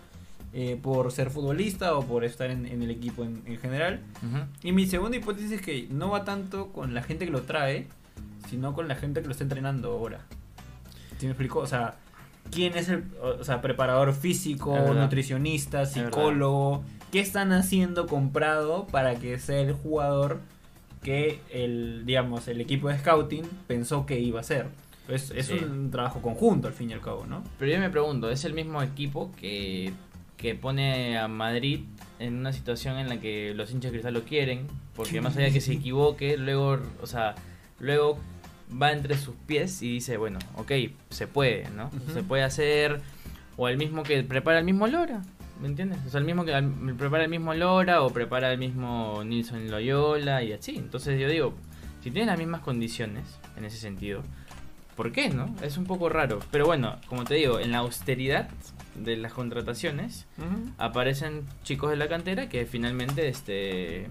eh, por ser futbolista o por estar en, en el equipo en, en general. Y mi segunda hipótesis es que no va tanto con la gente que lo trae, sino con la gente que lo está entrenando ahora. ¿Sí me explico? O sea, ¿quién es el o sea, preparador físico, nutricionista, psicólogo? ¿Qué están haciendo comprado para que sea el jugador que el, digamos, el equipo de scouting pensó que iba a ser? Es, es Sí. un trabajo conjunto al fin y al cabo, ¿no? Pero yo me pregunto, ¿es el mismo equipo que, que pone a Madrid en una situación en la que los hinchas de cristal lo quieren? Porque más allá de que se equivoque, luego, o sea, luego va entre sus pies y dice, bueno, ok, se puede, ¿no? Se puede hacer, o el mismo que prepara el mismo Lora, ¿me entiendes? O sea, el mismo que prepara el mismo Lora o prepara el mismo Nilson Loyola y así. Entonces yo digo, si tienes las mismas condiciones en ese sentido, ¿Por qué, no? Es un poco raro. Pero bueno, como te digo, en la austeridad de las contrataciones aparecen chicos de la cantera que finalmente este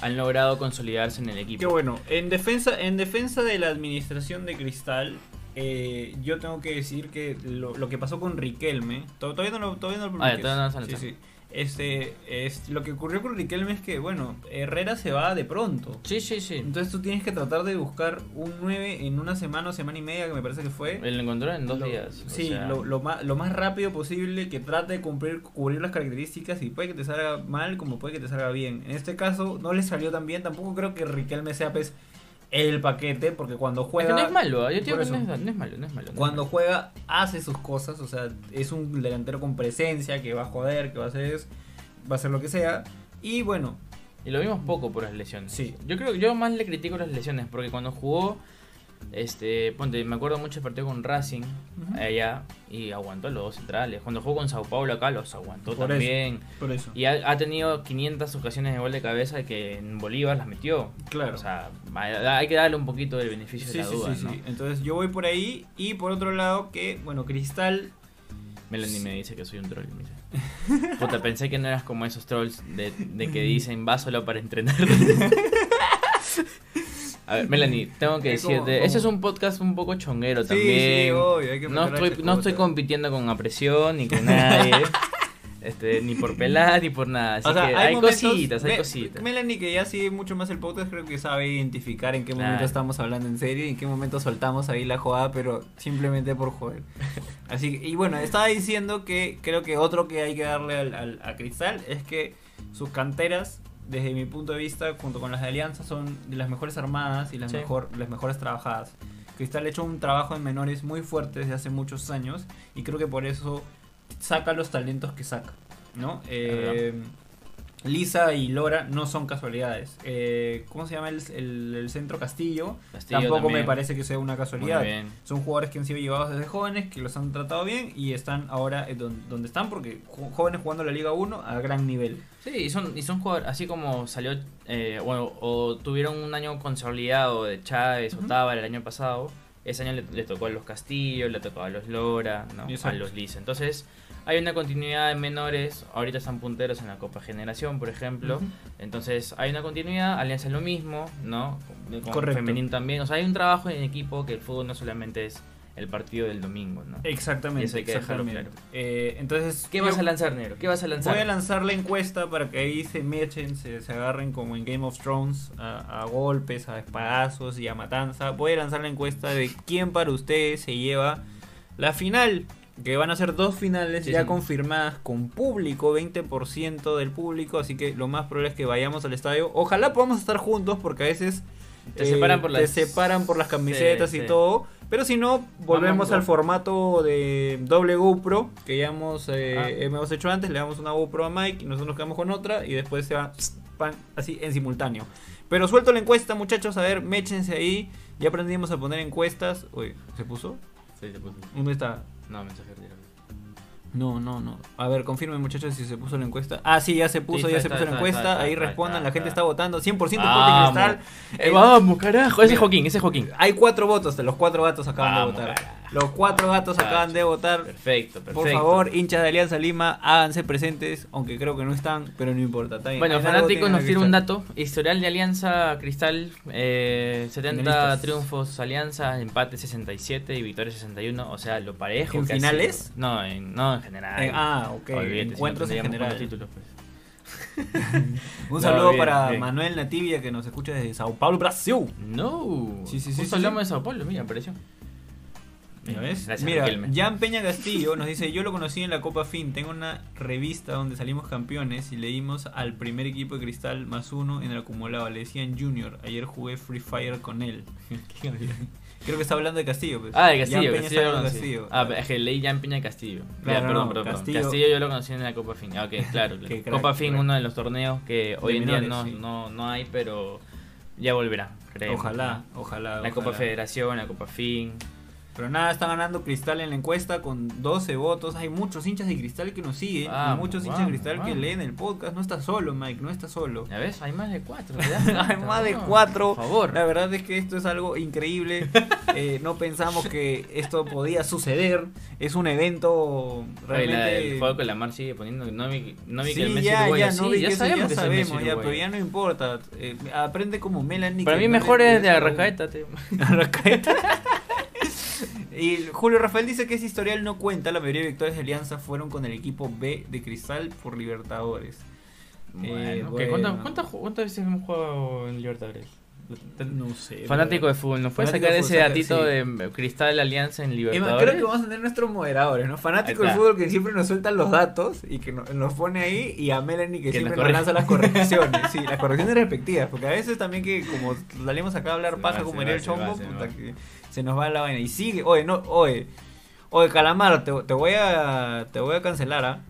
han logrado consolidarse en el equipo. Qué bueno. En defensa, en defensa de la administración de Cristal, eh, yo tengo que decir que lo, lo que pasó con Riquelme, to- todavía no lo, todavía no lo Ah, todavía no sale, Sí, sí. Este, es, lo que ocurrió con Riquelme es que, bueno, Herrera se va de pronto. Sí, sí, sí. Entonces tú tienes que tratar de buscar un 9 en una semana o semana y media, que me parece que fue. Él lo encontró en dos Lo- días. Sí, sea, lo, lo más, lo más rápido posible, que trate de cumplir, cubrir las características y puede que te salga mal como puede que te salga bien. En este caso no le salió tan bien, tampoco creo que Riquelme sea pues, el paquete, porque cuando es juega... que no es malo, ¿ah? yo digo que no eso. es, no es malo, no es malo. no es Cuando malo. juega hace sus cosas, o sea, es un delantero con presencia, que va a joder, que va a hacer, es- va a hacer lo que sea. Y bueno, Y lo vimos poco por las lesiones. Sí. Yo creo que yo más le critico las lesiones porque cuando jugó este, ponte, me acuerdo mucho el partido con Racing allá y aguantó los dos centrales. Cuando jugó con Sao Paulo acá los aguantó Por eso. también. por eso. Y ha, ha tenido 500 ocasiones de gol de cabeza que en Bolívar las metió. Claro. O sea, hay que darle un poquito del beneficio Sí, de la sí, duda, sí. Entonces yo voy por ahí y por otro lado que, bueno, Cristal Melanie me dice que soy un troll. dice. Puta, pensé que no eras como esos trolls de, de que dicen va solo para entrenar. A ver, Melanie, tengo que decirte, como- ese es un podcast un poco chonguero Sí, también. sí, obvio, hay que no estoy, estas no estoy compitiendo con apresión ni con nadie. este, ni por pelar ni por nada. Así O sea, que hay, momentos- cositas, hay Me- cositas. Melanie, que ya sigue mucho más el podcast, creo que sabe identificar en qué momento estamos hablando en serio y en qué momento soltamos ahí la jugada, pero simplemente por joder. Así que, y bueno, estaba diciendo que creo que otro que hay que darle al, al- a Cristal es que sus canteras desde mi punto de vista, junto con las de Alianza, son de las mejores armadas y las, Sí. mejor, las mejores trabajadas. Cristal ha hecho un trabajo en menores muy fuerte desde hace muchos años y creo que por eso saca los talentos que saca, ¿no? Eh, Lisa y Lora no son casualidades. Eh, ¿Cómo se llama el, el- el centro Castillo? Castillo Tampoco también. me parece que sea una casualidad. Son jugadores que han sido llevados desde jóvenes, que los han tratado bien y están ahora eh, don- donde están porque jóvenes jugando la Liga 1 a gran nivel. Sí, y son, y son jugadores, así como salió, eh, bueno, o tuvieron un año consolidado de Chávez o Ujú. Tábara el año pasado, ese año le, le tocó a los Castillo, le tocó a los Lora, ¿no? a los Lisa. Entonces, hay una continuidad en menores, ahorita están punteros en la Copa Generación, por ejemplo. Ujú. Entonces, hay una continuidad, Alianza es lo mismo, ¿no? Con- Correcto. femenino también. O sea, hay un trabajo en equipo que el fútbol no solamente es el partido del domingo, ¿no? Exactamente. Y eso hay que dejarlo exactamente. claro. Eh, entonces, ¿Qué vas a lanzar, Negro? ¿Qué vas a lanzar? Voy a lanzar la encuesta para que ahí se mechen, se, se agarren como en Game of Thrones a, a golpes, a espadazos y a matanza. Voy a lanzar la encuesta de quién para ustedes se lleva la final. Que van a ser dos finales Sí, ya sí. confirmadas con público, 20% del público, así que lo más probable es que vayamos al estadio. Ojalá podamos estar juntos porque a veces Te separan por te las- separan por las camisetas Sí, y todo. Pero si no, volvemos Vamos, al formato de doble GoPro que ya hemos, eh, Ah. hemos hecho antes. Le damos una GoPro a Mike y nosotros nos quedamos con otra y después se va pan, así en simultáneo. Pero suelto la encuesta, muchachos. A ver, méchense ahí. Ya aprendimos a poner encuestas. Uy, ¿se puso? Sí, te puse. ¿Dónde está? No, mensaje directo. No, no, no. A ver, confirmen muchachos si se puso la encuesta. Ah, sí, ya se puso, Sí, ya está, se está, puso la encuesta. está, ahí está, respondan, está, la gente está. votando. 100% Sporting Vamos. Cristal. Eh, vamos, carajo. Ese es Joaquín, ese es Joaquín. Hay cuatro votos, los cuatro gatos acaban Vamos, de votar. carajo. Los cuatro gatos Cacho. acaban de votar. Perfecto, perfecto. Por favor, hinchas de Alianza Lima, háganse presentes, aunque creo que no están, pero no importa. Bueno, fanáticos nos tiene un dato. Historial de Alianza Cristal, eh, 70 Finalistas. triunfos Alianza, empate 67 y victoria 61. O sea, lo parejo ¿En que finales? No, en, no en general. Eh, ah, ok. Olvídate, si no Encuentros en general. títulos, pues. Un No, saludo bien, para bien. Manuel Nativia que nos escucha desde Sao Paulo, Brasil. No. Sí, sí, sí, Justo sí, hablamos sí. de Sao Paulo, mira, apareció. ¿Ya ves? Gracias, Mira. Jan Peña Castillo nos dice, yo lo conocí en la Copa Fin, tengo una revista donde salimos campeones y leímos al primer equipo de Cristal más uno en el acumulado, le decían Junior, ayer jugué Free Fire con él. Creo que está hablando de Castillo. Pues. Ah, de Jan Castillo, Peña Castillo, está lo hablando de conocí. Castillo. Ah, es que leí ya en Peña Castillo. Claro, Ya, perdón, no, perdón. Castillo- Castillo. yo lo conocí en la Copa Fin. Ah, ok, claro. claro. Qué crack, Copa Fin, crack. uno de los torneos que hoy en día no, sí. no, no hay, pero ya volverá, creo. Ojalá, ojalá. La Copa. Federación, la Copa Fin. Pero nada, está ganando Cristal en la encuesta con 12 votos. Hay muchos hinchas de Cristal que nos siguen. y Vamos, muchos hinchas de Cristal que leen el podcast. No está solo, Mike, no está solo. ¿Ya ves? Hay más de cuatro. ¿te das Hay más de cuatro. Por favor. La verdad es que esto es algo increíble. Eh, no pensamos que esto podía suceder. Es un evento Oye, la- realmente. el juego con la Mar sigue poniendo. No vi, no vi sí, que el Messi ya, ya, Sí, no vi ya que sabemos ya que sabemos, ya, pero ya no importa. Eh, aprende como Melanie. Para que mí mejor es de Arrascaeta. Arrascaeta. y Julio Rafael dice que ese historial no cuenta. La mayoría de victorias de Alianza fueron con el equipo B de Cristal por Libertadores. Eh, Bueno. ¿Cuántas, bueno. cuántas, cuántas veces hemos jugado en Libertadores? No sé. Fanático de fútbol, ¿nos puede sacar de ese datito sí. de Cristal Alianza en Libertadores? creo que vamos a tener nuestros moderadores, ¿no? Fanático está. fútbol que siempre nos sueltan los datos y que no- nos pone ahí y a Melanie que, Que siempre nos nos lanza las correcciones. Sí, las correcciones respectivas, porque a veces también que como salimos acá a hablar Se paja va, como va, el chombo, puta va. que se nos va la vaina. Y sigue, oye, no, oye, oye, Calamar, te, te voy a te voy a cancelar, ¿ah?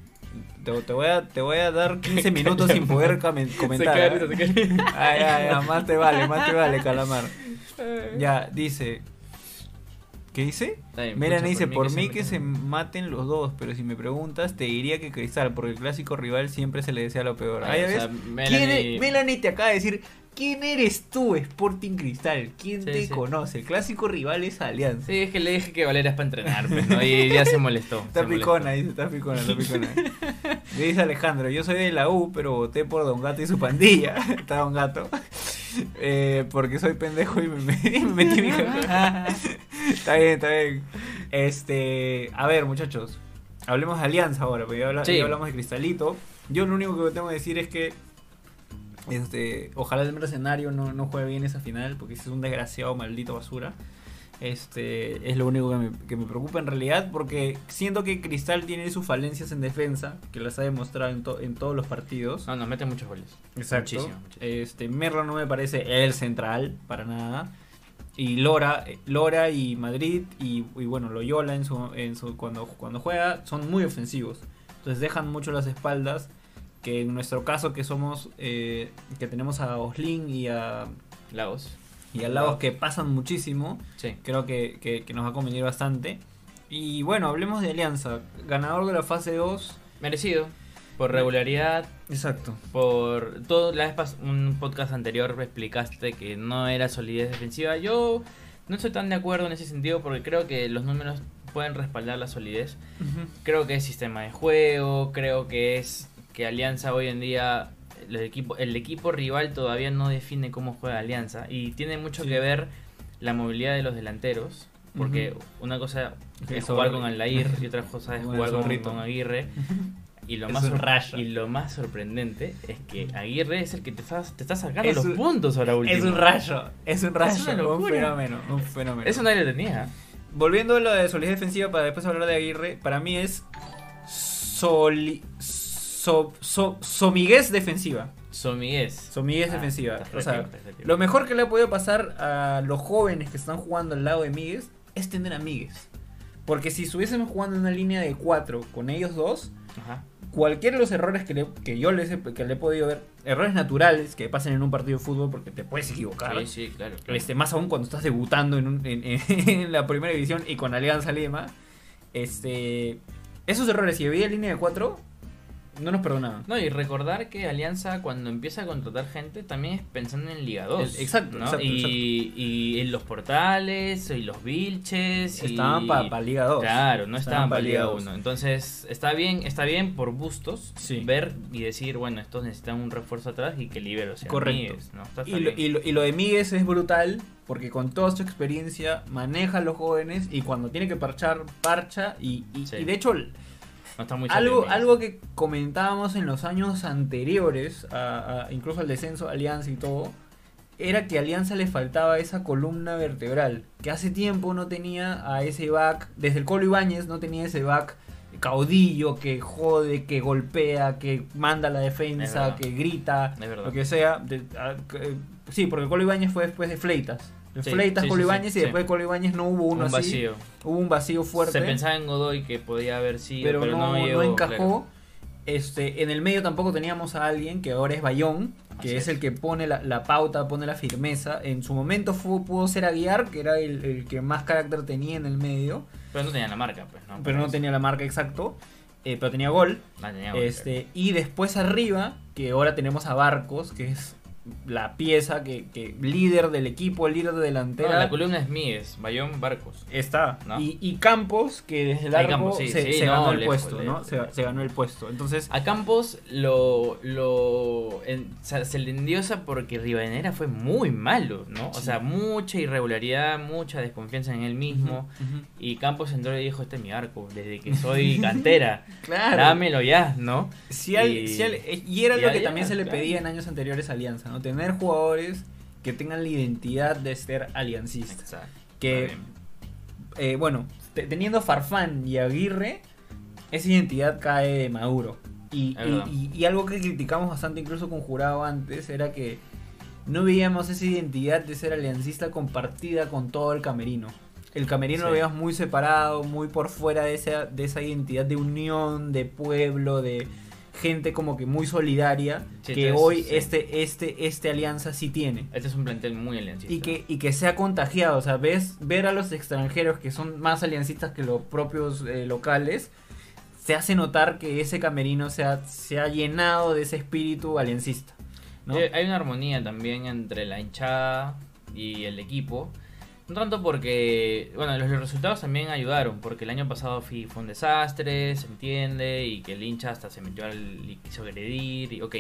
Te, te voy a, te voy a dar 15 minutos sin poder comentar. ¿ah? se cae. Ah, ya, ya, más te vale, más te vale, Calamar. Ya, dice. ¿Qué dice? Pucha, dice, por mí me que se maten los dos, pero si me preguntas, te diría que Cristal, porque el clásico rival siempre se le desea lo peor. Ay, Ah, ¿ya o sea, ves? Melanie- ¿Quién es- Melanie te acaba de decir, ¿quién eres tú, Sporting Cristal? ¿Quién Sí, te sí. conoce? El clásico rival es Alianza. Sí, es que le dije que Valera es para entrenar, pues, ¿no? Y ya se molestó. Está se molestó. picona, dice, está picona, está picona. Le dice Alejandro, yo soy de la U, pero voté por Don Gato y su pandilla. Está Don Gato. Eh, porque soy pendejo y me, me- me metí mi jaja. Está bien, está bien. Este, a ver, muchachos. Hablemos de Alianza ahora, porque ya, Sí. ya hablamos de Cristalito. Yo lo único que tengo que decir es que este, ojalá el mercenario no, no juegue bien esa final, porque ese es un desgraciado maldito basura. Este es lo único que me, que me preocupa en realidad porque siento que Cristal tiene sus falencias en defensa, que las ha demostrado en, to- en todos los partidos. No, nos mete muchos goles. Exacto. Muchísimo, muchísimo. Este, Merlo no me parece el central para nada. Y Lora, eh, Lora y Madrid y, y bueno, Loyola en su, en su, cuando, cuando juega son muy ofensivos. Entonces dejan mucho las espaldas. Que en nuestro caso que somos, eh, que tenemos a Oslin y a, Lagos. y a Lagos que pasan muchísimo, Sí. creo que, que- que nos va a convenir bastante. Y bueno, hablemos de Alianza. Ganador de la fase 2. Merecido. Por regularidad, Exacto. por todo la vez pas- un podcast anterior me explicaste que no era solidez defensiva. Yo no estoy tan de acuerdo en ese sentido porque creo que los números pueden respaldar la solidez. Creo que es sistema de juego, creo que es que Alianza hoy en día el equipo el equipo rival todavía no define cómo juega Alianza y tiene mucho Sí. que ver la movilidad de los delanteros. Porque una cosa es eso- jugar con Aldair y otra cosa es jugar con, con Aguirre. Y lo, Es más y lo más sorprendente es que Aguirre es el que te está, te está sacando Es los un- puntos ahora último. Es un rayo, es un rayo, una un fenómeno, un fenómeno. Eso nadie lo tenía. Volviendo a lo de solidez defensiva para después hablar de Aguirre, para mí es soli, so, so, somiguez defensiva. Somigués. Somiguez Ah, defensiva. O sea, perfecto, lo mejor que le ha podido pasar a los jóvenes que están jugando al lado de Míguez es tener a Míguez. Porque si estuviésemos jugando en una línea de 4 con ellos dos, Ajá. cualquiera de los errores que, le- que yo les he, que le he podido ver, errores naturales que pasan en un partido de fútbol porque te puedes equivocar. Sí, sí, claro. claro. Este, más aún cuando estás debutando en, un- en- en la primera división y con Alianza Lima. Este, esos errores, si había línea de 4, no nos perdonaban. No, y recordar que Alianza cuando empieza a contratar gente también es pensando en Liga 2. El- exacto, ¿no? exacto, y, exacto. y en los portales, y los vilches. y- Estaban para Liga 2. Claro, no estaban para Liga 2. 1. Entonces, está bien, está bien por bustos Sí. ver y decir, bueno, estos necesitan un refuerzo atrás y que Libero sea Correcto. Míguez, ¿no? Está- está Y lo, y, lo, y lo de Míguez es brutal porque con toda su experiencia maneja a los jóvenes y cuando tiene que parchar, parcha. Y, y- Sí. y de hecho, No está muy algo, algo que comentábamos en los años anteriores, a- a- incluso al descenso, Alianza y todo, era que a Alianza le faltaba esa columna vertebral, que hace tiempo no tenía a ese back, desde el Colo Ibáñez no tenía ese back caudillo que jode, que golpea, que manda la defensa, que grita, lo que sea. De- a- que- sí, porque el Colo Ibáñez fue después de Fleitas. Sí, Fleitas, sí, y después de Colo Ibáñez no hubo uno un así. vacío. Hubo un vacío fuerte Se pensaba en Godoy que podía haber sido, pero, pero, no, no llegó, encajó. claro. Este, en el medio tampoco teníamos a alguien que ahora es Bayón, que es, es. el que pone la, la pauta, pone la firmeza. En su momento fue, pudo ser Aguiar, que era el, el que más carácter tenía en el medio, Pero no tenía la marca, pues, ¿no? pero no tenía la marca exacto, eh, pero tenía gol. eso. No tenía gol, Este, y después arriba, que ahora tenemos a Barcos, que es la pieza que, que líder del equipo, el líder de delantera. No, la columna es Míguez, Bayón, Barcos. Está. ¿No? Y, y Campos, que desde arco Campos, sí, se, sí, se no, ganó el lejos, puesto, ¿no? lejos, Se, ganó el puesto. Entonces, A Campos lo, lo en- o sea, se le endiosa porque Rivadeneira fue muy malo, ¿no? O sea, mucha irregularidad, mucha desconfianza en él mismo. Y Campos entró y dijo, este es mi arco, desde que soy cantera, Claro. dámelo ya, ¿no? Si al- Y- si al- eh, y era y lo que también se le claro. pedía en años anteriores a Alianza, ¿no? Tener jugadores que tengan la identidad de ser aliancista. Exacto. Que, eh, bueno, te- teniendo Farfán y Aguirre, esa identidad cae de Maduro. Y, y- verdad. y- y algo que criticamos bastante incluso con Jurado antes era que no veíamos esa identidad de ser aliancista compartida con todo el camerino. El camerino lo veíamos muy separado, muy por fuera de esa, de esa identidad de unión, de pueblo, de gente como que muy solidaria, Sí, que entonces, hoy sí. este, este, este alianza sí tiene. Este es un plantel muy aliancista. Y que, y que sea contagiado, o sea, ves, ver a los extranjeros que son más aliancistas que los propios eh, locales, se hace notar que ese camerino se ha, se ha llenado de ese espíritu aliancista. ¿no? Eh, Hay una armonía también entre la hinchada y el equipo. No tanto porque, bueno, los, resultados también ayudaron, porque el año pasado fui- fue un desastre, se entiende, y que el hincha hasta se metió al y quiso agredir, y ok,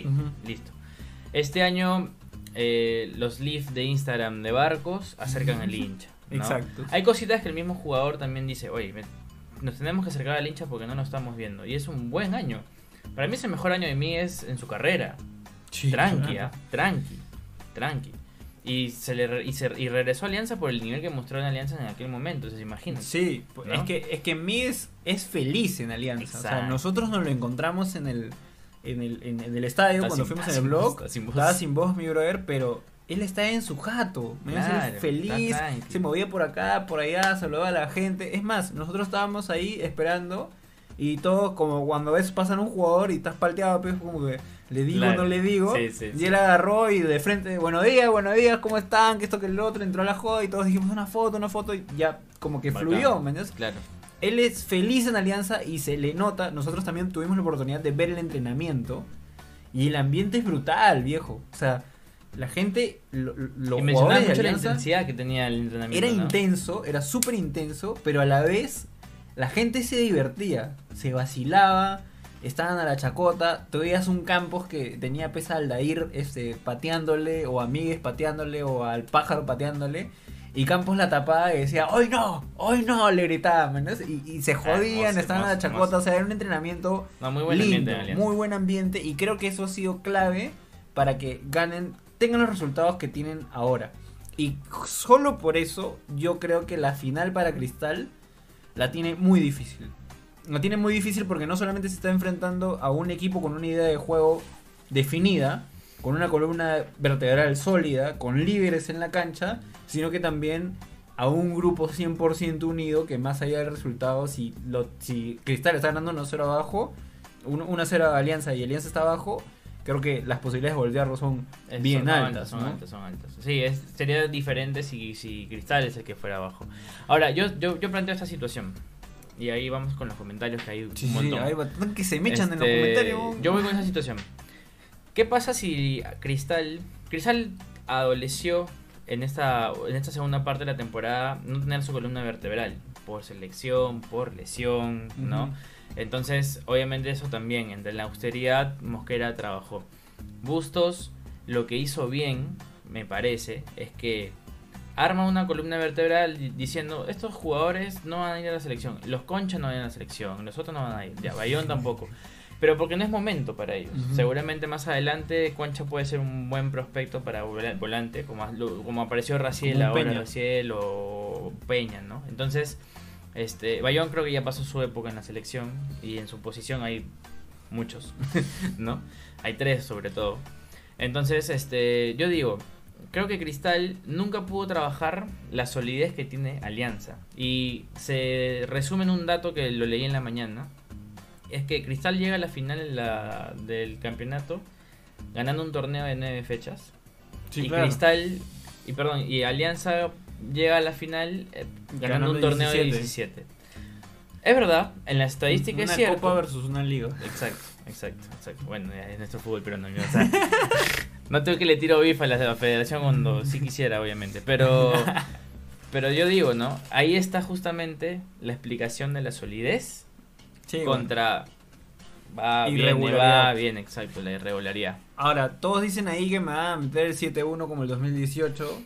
listo. Este año eh, los leads de Instagram de Barcos acercan al hincha. ¿no? Exacto. Hay cositas que el mismo jugador también dice, oye, me- nos tenemos que acercar al hincha porque no nos estamos viendo. Y es un buen año. Para mí es el mejor año de mí es en su carrera. Sí, tranqui, ah, tranqui, tranqui. Y, se le y, se- y regresó a Alianza por el nivel que mostró en Alianza en aquel momento, se imagina. Sí, ¿No? es que es que Mies es feliz en Alianza. O sea, Exacto. nosotros nos lo encontramos en el en el, en, el estadio Está cuando sin- fuimos en el sin blog. sin voz. Estaba sin voz mi brother, pero él está en su jato. Él es Claro, feliz, se movía por acá, por allá, saludaba a la gente. Es más, nosotros estábamos ahí esperando y todos como cuando ves pasan un jugador y estás palteado, pues como que le digo Claro. no le digo. Sí, sí, y sí. él agarró y de frente, buenos días, buenos días, ¿cómo están? Que esto que el otro entró a la joda y todos dijimos una foto, una foto y ya como que Bacán. fluyó, ¿me entiendes? Claro. Él es feliz en Alianza y se le nota. Nosotros también tuvimos la oportunidad de ver el entrenamiento. Y el ambiente es brutal, viejo. O sea, la gente, lo- los y mencionaba mucho la intensidad que tenía el entrenamiento. era ¿no? intenso, era súper intenso, pero a la vez la gente se divertía, se vacilaba, estaban a la chacota. Tú veías un Campos que tenía pesa al Aldair este, pateándole, o a Miguel pateándole, o al pájaro pateándole. Y Campos la tapaba y decía, ¡Hoy no! ¡Hoy no! Le gritaban. Y, y se jodían, hermoso, estaban a la chacota. hermoso. O sea, era un entrenamiento No, muy buen lindo, ambiente muy buen ambiente. Y creo que eso ha sido clave para que ganen, tengan los resultados que tienen ahora. Y solo por eso yo creo que la final para Cristal la tiene muy difícil. La tiene muy difícil porque no solamente se está enfrentando a un equipo con una idea de juego definida, con una columna vertebral sólida, con líderes en la cancha, sino que también a un grupo 100% unido que más allá del resultado, si, lo, si Cristal está ganando 1-0 abajo, 1-0 a Alianza y Alianza está abajo, creo que las posibilidades de voltearlo son Es- bien son altas. son ¿no? altas, son altas. Sí, es, sería diferente si, si Cristal es el que fuera abajo. Ahora, yo, yo, yo planteo esta situación. Y ahí vamos con los comentarios que hay Sí, un sí, montón. hay bastante que se mechan en los Este, comentarios. Yo voy con esa situación. ¿Qué pasa si Cristal. Cristal adoleció en esta, en esta segunda parte de la temporada no tener su columna vertebral? Por selección, por lesión, ¿no? Entonces, obviamente eso también, entre la austeridad, Mosquera trabajó. Bustos, lo que hizo bien, me parece, es que arma una columna vertebral di- diciendo, estos jugadores no van a ir a la selección, los Concha no van a ir a la selección, los otros no van a ir, ya, Bayón tampoco. Pero porque no es momento para ellos. Seguramente más adelante Concha puede ser un buen prospecto para vola- volante, como, apareció Raciel Como ahora, Peña. Raciel o Peña, ¿no? Entonces, este, Bayón creo que ya pasó su época en la selección y en su posición hay muchos, ¿no? Hay tres sobre todo. Entonces, este, yo digo, creo que Cristal nunca pudo trabajar la solidez que tiene Alianza. Y se resume en un dato que lo leí en la mañana. Es que Cristal llega a la final en la- del campeonato ganando un torneo de nueve fechas. Sí, y claro. Cristal, y perdón, y Alianza llega a la final eh, ganando, Ganando un torneo de 17. 17. Es verdad, en la estadística una es cierto. copa versus una liga. Exacto, exacto, exacto. Bueno, es nuestro fútbol peruano. ¿no? O sea, no tengo que le tiro bifa a la federación cuando sí quisiera, obviamente. Pero, pero yo digo, ¿no? Ahí está justamente la explicación de la solidez Sí, contra... Va bien, Irregularidad. va bien, exacto, la irregularidad. Ahora, todos dicen ahí que me van a meter el 7-1 como el 2018.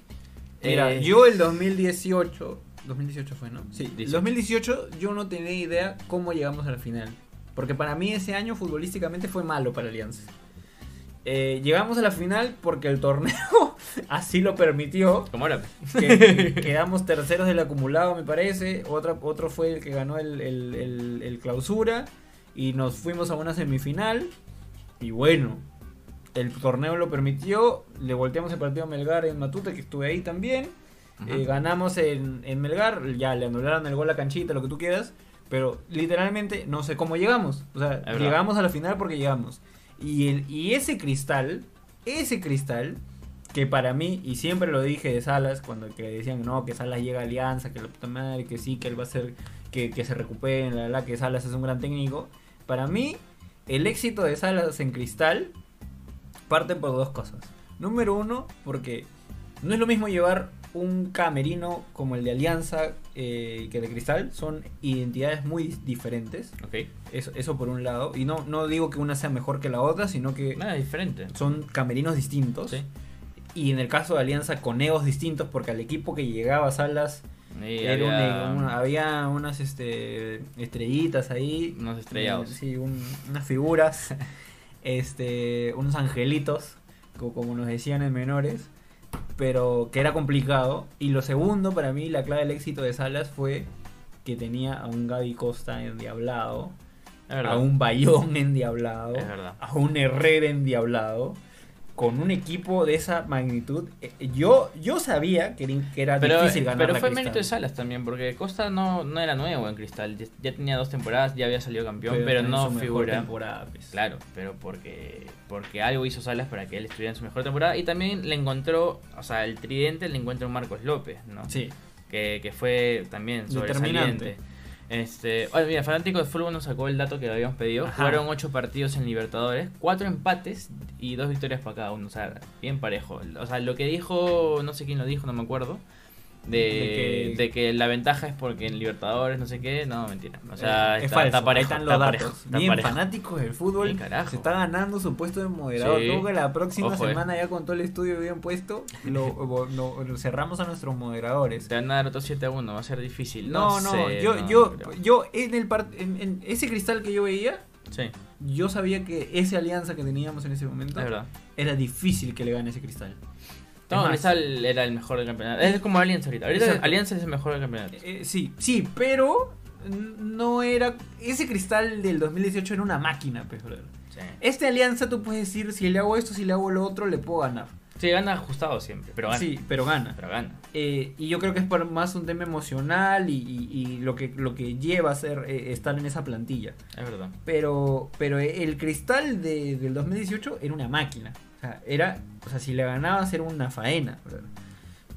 Mira, Eh. yo el 2018. 2018 fue, ¿no? Sí, el 18. 2018 yo no tenía idea cómo llegamos a la final. Porque para mí ese año futbolísticamente fue malo para Alianza. Eh, llegamos a la final porque el torneo así lo permitió. ¿Cómo era? que quedamos terceros del acumulado, me parece. Otra, otro fue el que ganó el, el- el- el clausura. Y nos fuimos a una semifinal. Y bueno, el torneo lo permitió. Le volteamos el partido a Melgar en Matute, que estuve ahí también. Eh, ganamos en, en Melgar. Ya le anularon el gol a Canchita, lo que tú quieras. Pero literalmente no sé cómo llegamos. O sea, llegamos a la final porque llegamos. Y, el- y ese cristal, ese cristal, que para mí, y siempre lo dije de Salas, cuando que decían no, que Salas llega a Alianza, que la puta madre, que sí, que él va a ser, que, que se recupere, la, la, que Salas es un gran técnico. Para mí, el éxito de Salas en cristal parte por dos cosas. Número uno, porque no es lo mismo llevar un camerino como el de Alianza eh, que de Cristal, son identidades muy diferentes. Eso, eso por un lado. Y no, no digo que una sea mejor que la otra, sino que Nada diferente. son camerinos distintos. Sí. Y en el caso de Alianza, con egos distintos, porque al equipo que llegaba a Salas era había un- una- había unas este, estrellitas ahí. unos estrellados. Sí, un- unas figuras, este, unos angelitos, co- como, nos decían en menores. Pero que era complicado. Y lo segundo, para mí, la clave del éxito de Salas fue que tenía a un Gaby Costa endiablado, a un Bayón endiablado, a un Herrera endiablado. Con un equipo de esa magnitud, eh, yo, yo sabía que era, Pero, difícil ganar. pero fue Cristal. mérito de Salas también, porque Costa no, no era nuevo en Cristal. Ya- tenía dos temporadas, ya había salido campeón, pero, no figura. pues. Claro, pero porque, porque algo hizo Salas para que él estuviera en su mejor temporada. Y también le encontró, o sea, el tridente le encuentra un Marcos López, ¿no? Sí. que, que fue también Determinante. Este, oye, mira, Fanático de Fútbol nos sacó el dato que habíamos pedido. Ajá. Fueron ocho partidos en Libertadores, cuatro empates y dos victorias para cada uno. O sea, bien parejo. O sea, lo que dijo, no sé quién lo dijo, no me acuerdo. De, De de, que- la ventaja es porque en Libertadores, no sé qué. No, mentira. O sea, Eh, está, es falso, está parejo. están está los parejo, está Bien, parejo. fanáticos del fútbol. Se está ganando su puesto de moderador. Sí. Creo que la próxima Ojo, eh. semana, ya con todo el estudio bien puesto, lo, lo- lo cerramos a nuestros moderadores. Te van a dar otro 7 a 1, va a ser difícil. No, No, sé, yo, no, yo, creo. yo en el part- en, en ese cristal que yo veía, Sí, yo sabía que esa alianza que teníamos en ese momento es era difícil que le gane ese cristal. No, Cristal era el mejor del campeonato. Es como Alianza ahorita. Alianza es el mejor del campeonato. eh, sí, sí, pero no era. Ese cristal del 2018 era una máquina, pues. Sí. Este alianza tú puedes decir, si le hago esto, si le hago lo otro, le puedo ganar. Sí, gana ajustado siempre, pero gana. Sí, pero gana. Pero gana. Eh, y yo creo que es por más un tema emocional y, y- y lo, que, lo que lleva a ser eh, estar en esa plantilla. Es verdad. Pero, pero el cristal de- del 2018 era una máquina. O sea, era, o sea, si le ganabas era una faena.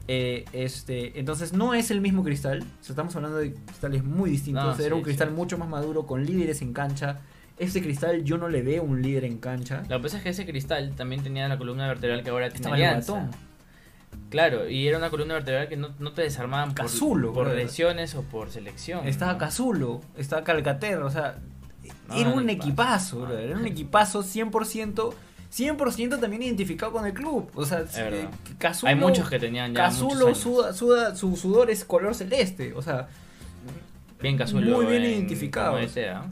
Eh, este, entonces no es el mismo cristal. O sea, estamos hablando de cristales muy distintos. No, era sí, un cristal sí. mucho más maduro, con líderes en cancha. Este cristal yo no le veo un líder en cancha. Lo que pasa es que ese cristal también tenía la columna vertebral que ahora tiene Alianza. Claro, y era una columna vertebral que no, no te desarmaban por, Cazulo, por lesiones o por selección. Estaba ¿no? Cazulo, estaba Calcater, o sea, No, era un equipazo, era un equipazo 100%, 100% también identificado con el club. O sea, eh, Cazulo, Hay muchos que tenían ya Cazulo muchos suda, suda- su sudor es color celeste, o sea, Bien Cazulo. muy bien en-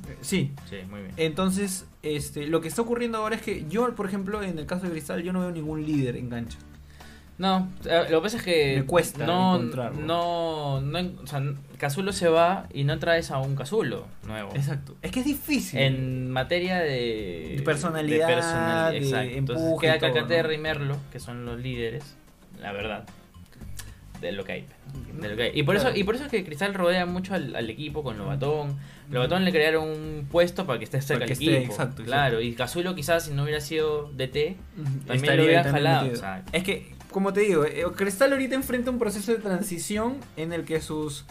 eh, sí. Sí, muy bien. Entonces, este, lo que está ocurriendo ahora es que yo, por ejemplo, en el caso de Cristal, yo no veo ningún líder en cancha. No, eh, lo que pasa es que. Me cuesta no, encontrarlo. No, o sea, Cazulo se va y no traes a un Cazulo nuevo. Exacto. Es que es difícil. En materia de, De personalidad, de personalidad, exacto. Entonces queda Calcaterra ¿no? y Merlo, que son los líderes, la verdad, de lo que hay. de lo que hay. Y por Claro. eso y por eso es que Cristal rodea mucho al, al equipo con Lobatón. Lobatón le crearon un puesto para que esté cerca del equipo. exacto, claro, y Cazulo quizás si no hubiera sido DT, También estaría lo también jalado, o sea. Es que, como te digo, eh, Cristal ahorita enfrenta un proceso de transición en el que sus,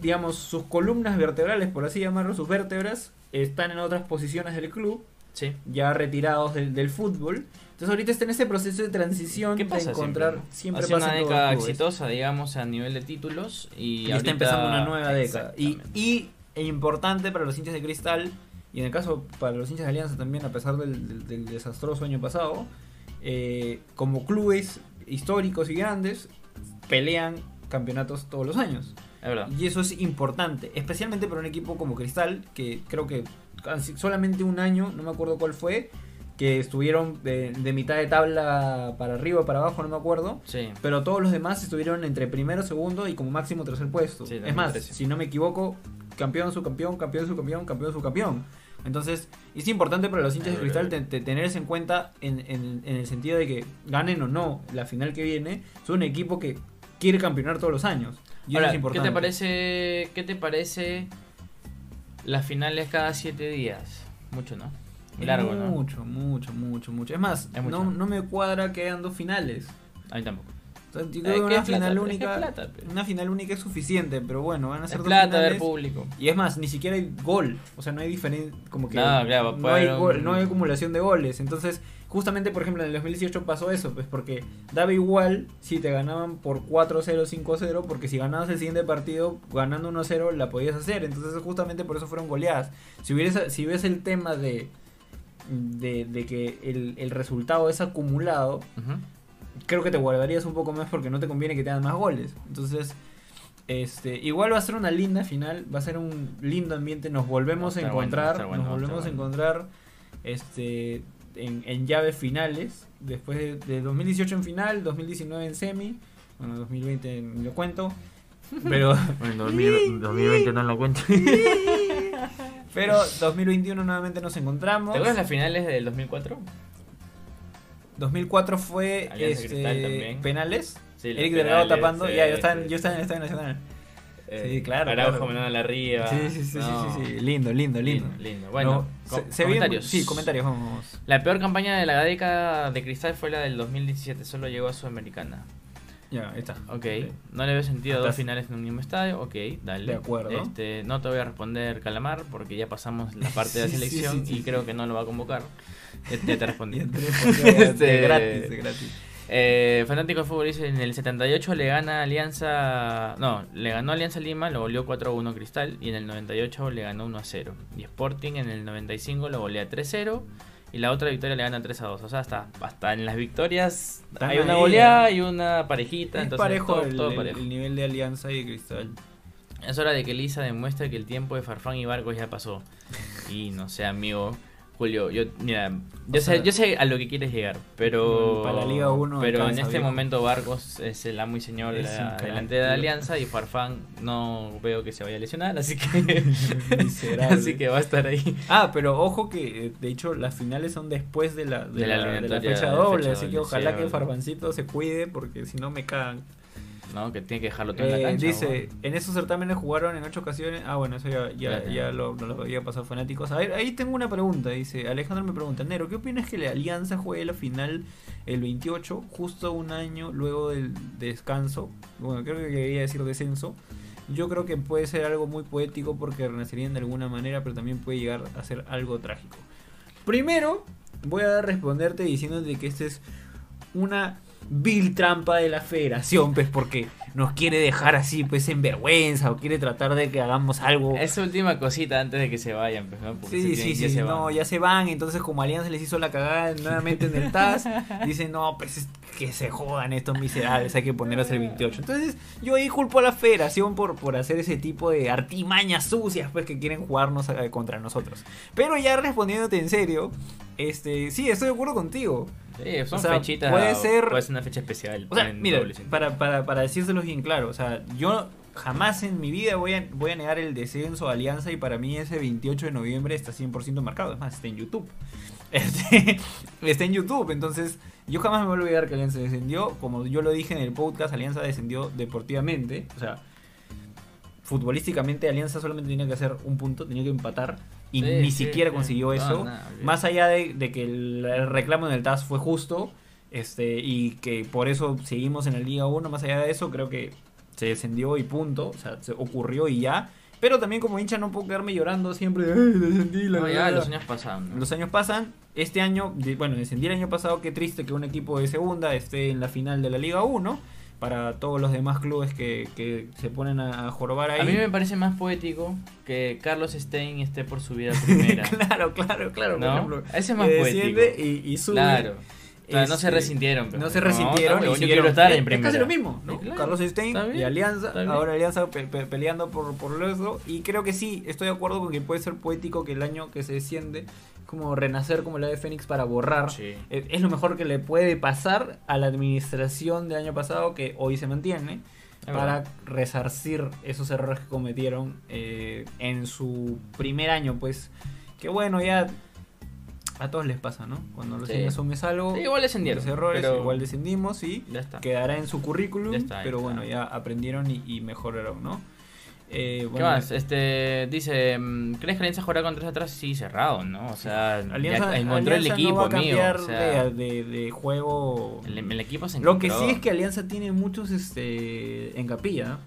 digamos, sus columnas vertebrales, por así llamarlo, sus vértebras, están en otras posiciones del club, sí. ya retirados del, del fútbol. Entonces ahorita está en ese proceso de transición ¿Qué de pasa encontrar, siempre? siempre, Ha sido pasa una década exitosa, digamos, a nivel de títulos y, Y está empezando una nueva década. Y, y e importante para los hinchas de Cristal, y en el caso para los hinchas de Alianza también, a pesar del, del- del desastroso año pasado, eh, como clubes históricos y grandes, pelean campeonatos todos los años. es verdad. Y eso es importante, especialmente para un equipo como Cristal, que creo que solamente un año, no me acuerdo cuál fue, que estuvieron de, de mitad de tabla para arriba, para abajo, no me acuerdo. Sí. Pero todos los demás estuvieron entre primero, segundo y como máximo tercer puesto. Sí, es más, si no me equivoco, campeón, subcampeón, campeón, subcampeón, campeón, subcampeón. Entonces, es importante para los hinchas de cristal te- te- tener eso en cuenta en, en- en el sentido de que ganen o no la final que viene, son un equipo que quiere campeonar todos los años. Y Ahora, es ¿qué te parece qué te parece las finales cada siete días? Mucho, ¿no? Es Largo, ¿no? Mucho, mucho, mucho, mucho. Es más, Es mucho. no, no me cuadra que hayan dos finales. A mí tampoco. Yo Es creo que que una es final plata, es que única. es plata, pero- una final única es suficiente, pero bueno, van a Es ser dos plata ver finales. público. Y es más, ni siquiera hay gol. O sea, no hay diferencia. Como que. No, claro, no, hay haber gol- un- no hay acumulación de goles. Entonces, justamente, por ejemplo, en el 2018 pasó eso. Pues porque daba igual si te ganaban por 4-0, 5-0. Porque si ganabas el siguiente partido, ganando 1-0, la podías hacer. Entonces, justamente por eso fueron goleadas. Si hubiese, si ves el tema de. De, de que el, el resultado es acumulado, Ujú. Creo que te guardarías un poco más porque no te conviene que te hagan más goles. Entonces, este, igual va a ser una linda final, va a ser un lindo ambiente, nos volvemos a bueno, encontrar, bueno, nos volvemos a encontrar, este, en, en llaves finales. Después de, de 2018 en final, 2019 en semi. Bueno, 2020 ni lo cuento. Pero, Bueno, 2020 no lo cuento. pero 2021 nuevamente nos encontramos. ¿Te acuerdas las finales del 2004? 2004 fue este, penales. Sí, Eric Delgado tapando. ya, yo estaba, en, yo estaba en el Estadio Nacional. Eh, Sí, claro, Araujo claro. mandándola arriba. Sí, sí, sí, No. sí, sí, sí. Lindo, lindo, lindo. Lindo, lindo. Bueno, No, se, se comentarios. Sí, comentarios, vamos. La peor campaña de la década de Cristal fue la del 2017, solo llegó a Sudamericana. Ya, ahí está. Ok, no le veo sentido a dos finales en un mismo estadio. Ok, dale. De acuerdo. Este, no te voy a responder Calamar porque ya pasamos la parte de la selección y creo que no lo va a convocar. Ya, te respondí. Este- de gratis, de gratis. Eh, Fanático de Fútbol dice, en el 78 le gana Alianza... No, le ganó Alianza Lima, lo goleó 4-1 Cristal y en el 98 le ganó 1-0. Y Sporting en el 95 lo golea 3-0 y la otra victoria le gana 3-2. O sea, hasta, hasta en las victorias hay una goleada y una parejita. Es entonces parejo, todo- el, todo el- parejo. el nivel de Alianza y de Cristal. Es hora de que Lisa demuestre que el tiempo de Farfán y Barcos ya pasó. Y no sé, amigo. Julio, yo, mira, yo sé, sea, yo sé a lo que quieres llegar, pero, para la Liga uno pero en este momento Barcos es el amo y señor de la delantera de. Alianza y Farfán no veo que se vaya a lesionar, así que así que va a estar ahí. Ah, pero ojo que eh, de hecho las finales son después de la, de De la la, de la eliminatoria, fecha doble, así que ojalá sí, que ahora. Farbancito se cuide porque si no me cagan. No, que tiene que dejarlo todo en la Eh, cancha. dice, en esos certámenes jugaron en ocho ocasiones. Ah, bueno, eso ya, ya, lo, había pasado fanáticos. A ver, ahí tengo una pregunta. Dice, Alejandro me pregunta, Nero, ¿qué opinas que la Alianza juegue la final el 28, justo un año luego del descanso? Bueno, creo que quería decir descenso. Yo creo que puede ser algo muy poético porque renacerían de alguna manera, pero también puede llegar a ser algo trágico. Primero, voy a responderte diciéndote que esta es una vil trampa de la federación, pues porque nos quiere dejar así, pues en vergüenza, o quiere tratar de que hagamos algo. Esa última cosita antes de que se vayan, pues, ¿no? Porque se Sí, tienen- sí, sí, se no, van. ya se van, entonces como Alianza les hizo la cagada nuevamente en el TAS, dicen, no, pues es que se jodan estos miserables, hay que ponerlos el 28. Entonces yo ahí culpo a la federación por, por hacer ese tipo de artimañas sucias, pues que quieren jugarnos eh, contra nosotros. Pero ya respondiéndote en serio, este, sí, estoy de acuerdo contigo. Sí, son O sea, fechitas. puede ser- Puede ser una fecha especial. O sea, mira, para, para, para decírselos bien claro, o sea, yo jamás en mi vida voy a, voy a negar el descenso a Alianza y para mí ese 28 de noviembre está 100% marcado, es más, está en YouTube. Este, está en YouTube, entonces yo jamás me voy a olvidar que Alianza descendió, como yo lo dije en el podcast, Alianza descendió deportivamente, o sea, futbolísticamente Alianza solamente tenía que hacer un punto, tenía que empatar y Sí, ni sí, siquiera sí. consiguió eso. Más allá de, de que el, el reclamo en el TAS fue justo este y que por eso seguimos en la Liga 1, más allá de eso, creo que se descendió y punto, o sea, se ocurrió y ya. Pero también como hincha no puedo quedarme llorando siempre, "Ay, descendí, la, No, la, ya la". los años pasaron. ¿no? Los años pasan, este año, de- bueno, descendí el año pasado, qué triste que un equipo de segunda esté en la final de la Liga 1, para todos los demás clubes que, que se ponen a, a jorobar ahí. A mí me parece más poético que Carlos Stein esté por subir a primera. claro, claro, claro, ¿No? por ejemplo. Ese es más que poético. y, y sube. Claro. O sea, no se Este, resintieron. pero- No se resintieron no, y yo siguieron. quiero estar Es- casi lo mismo, ¿no? Claro. Carlos Stein y Alianza, ahora Alianza pe- pe- peleando por, por eso. Y creo que sí, estoy de acuerdo con que puede ser poético que el año que se desciende, como renacer como la de Fénix para borrar. Sí. Eh, Es lo mejor que le puede pasar a la administración del año pasado, que hoy se mantiene, Es para verdad. resarcir esos errores que cometieron eh, en su primer año. Pues que bueno, ya a todos les pasa, ¿no? Cuando recién Sí. asumes algo, Sí, igual descendieron, errores, pero- igual descendimos y Ya está. quedará en su currículum, Ya está, pero bueno, ya aprendieron y, y mejoraron, ¿no? Eh, ¿Qué bueno, más? Este, dice, mm, ¿crees que Alianza jugará con tres atrás? Sí, cerrado, ¿no? O sea, Alianza, ya encontró el Alianza equipo, no va a amigo. O sea, de, de- de juego. el, el equipo se Lo que encontró. sí es que Alianza tiene muchos este en capilla.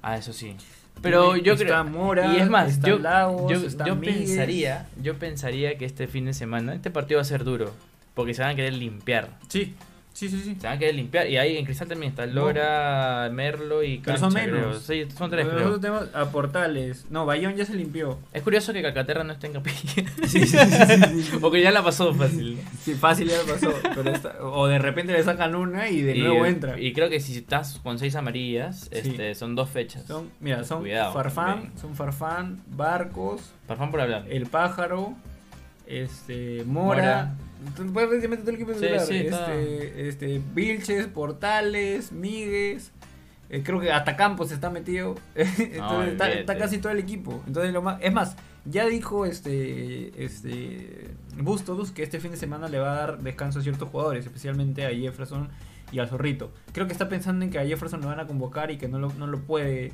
Ah, eso sí. Pero yo está creo Mora, y es más, está yo, Lagos, yo, está yo pensaría, yo pensaría que este fin de semana este partido va a ser duro, porque se van a querer limpiar. Sí, sí, sí, sí. Se van a querer limpiar y ahí en Cristal también está Lora, Merlo y Pero Cancha, son creo. menos. Sí, son tres, Nosotros creo. tenemos a Portales. No, Bayón ya se limpió. Es curioso que Calcaterra no esté en capilla. Sí, sí, sí. Porque ya la pasó fácil. Sí, fácil ya lo pasó. Pero o de repente le sacan una y de y, nuevo entra. y creo que si estás con seis amarillas, este, son dos fechas. Son, mira, son Cuidado Farfán, también. son Farfán, Barcos, Farfán por hablar. El Pájaro, este, Mora, prácticamente todo el equipo Sí, titular. sí, está. este, este, Vilches, Portales, Míguez. eh, creo que hasta Campos está metido. Entonces está, casi todo el equipo. Entonces lo más, es más, ya dijo este este Bustos que este fin de semana le va a dar descanso a ciertos jugadores, especialmente a Jefferson y al Zorrito. Creo que está pensando en que a Jefferson lo van a convocar y que no lo, no lo puede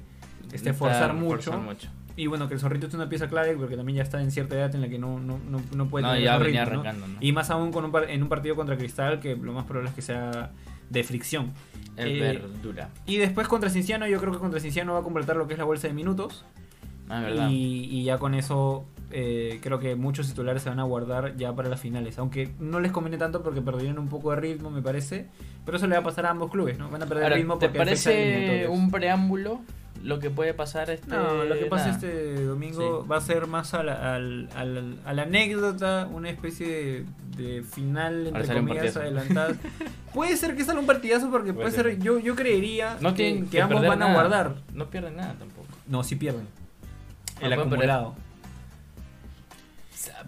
este, forzar Está- mucho. forzar mucho. Y bueno, que el zorrito es una pieza clave porque también ya está en cierta edad en la que no, no, no, no puede No, tener ya el venía ritmo, arrancando, ¿no? Y más aún con un par- en un partido contra Cristal que lo más probable es que sea de fricción. Es Eh, verdura. Y después contra Cinciano, yo creo que contra Cinciano va a completar lo que es la bolsa de minutos. Ah, verdad. Y, y ya con eso eh, creo que muchos titulares se van a guardar ya para las finales. Aunque no les conviene tanto porque perdieron un poco de ritmo, me parece. Pero eso le va a pasar a ambos clubes, ¿no? Van a perder Ahora, ritmo ¿te porque de parece un preámbulo lo que puede pasar este No, lo que pasa nada. este domingo Sí. va a ser más a la, a la anécdota, una especie de, de final, entre comillas, partidazo. adelantada. puede ser que salga un partidazo porque puede, Puede ser, ser. yo, yo creería No que, tienen que que ambos van a guardar. No pierden nada tampoco. No, sí pierden. Ah, El pueden acumulado.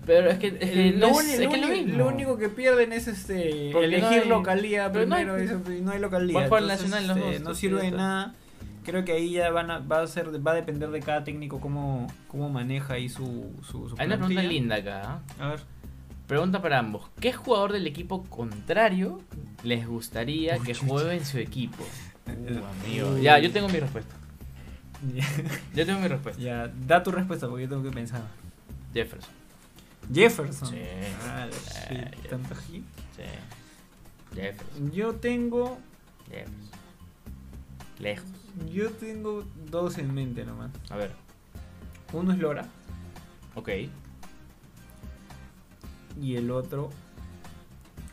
Pero es que, es que El- lo, no uni- es, lo es que es lo uni- mismo. lo único que pierden es este Porque no elegir hay- localía pero no hay- primero eso, no hay localía. Entonces, nacional los este, no sirve de nada. Creo que ahí ya van a, va a ser va a depender de cada técnico cómo, cómo maneja ahí su, su, su Hay una pregunta linda acá. ¿ah? A ver. Pregunta para ambos. ¿Qué jugador del equipo contrario les gustaría que juegue en su equipo? Uh, amigo. Ya, yo tengo mi respuesta. Yo tengo mi respuesta. ya, da tu respuesta porque yo tengo que pensar. Jefferson. Jefferson. Sí. Ah, Sí, shit, tanto. Sí. Jefferson. Yo tengo Jefferson. Lejos. Yo tengo dos en mente nomás. A ver. Uno es Lora Ok. y el otro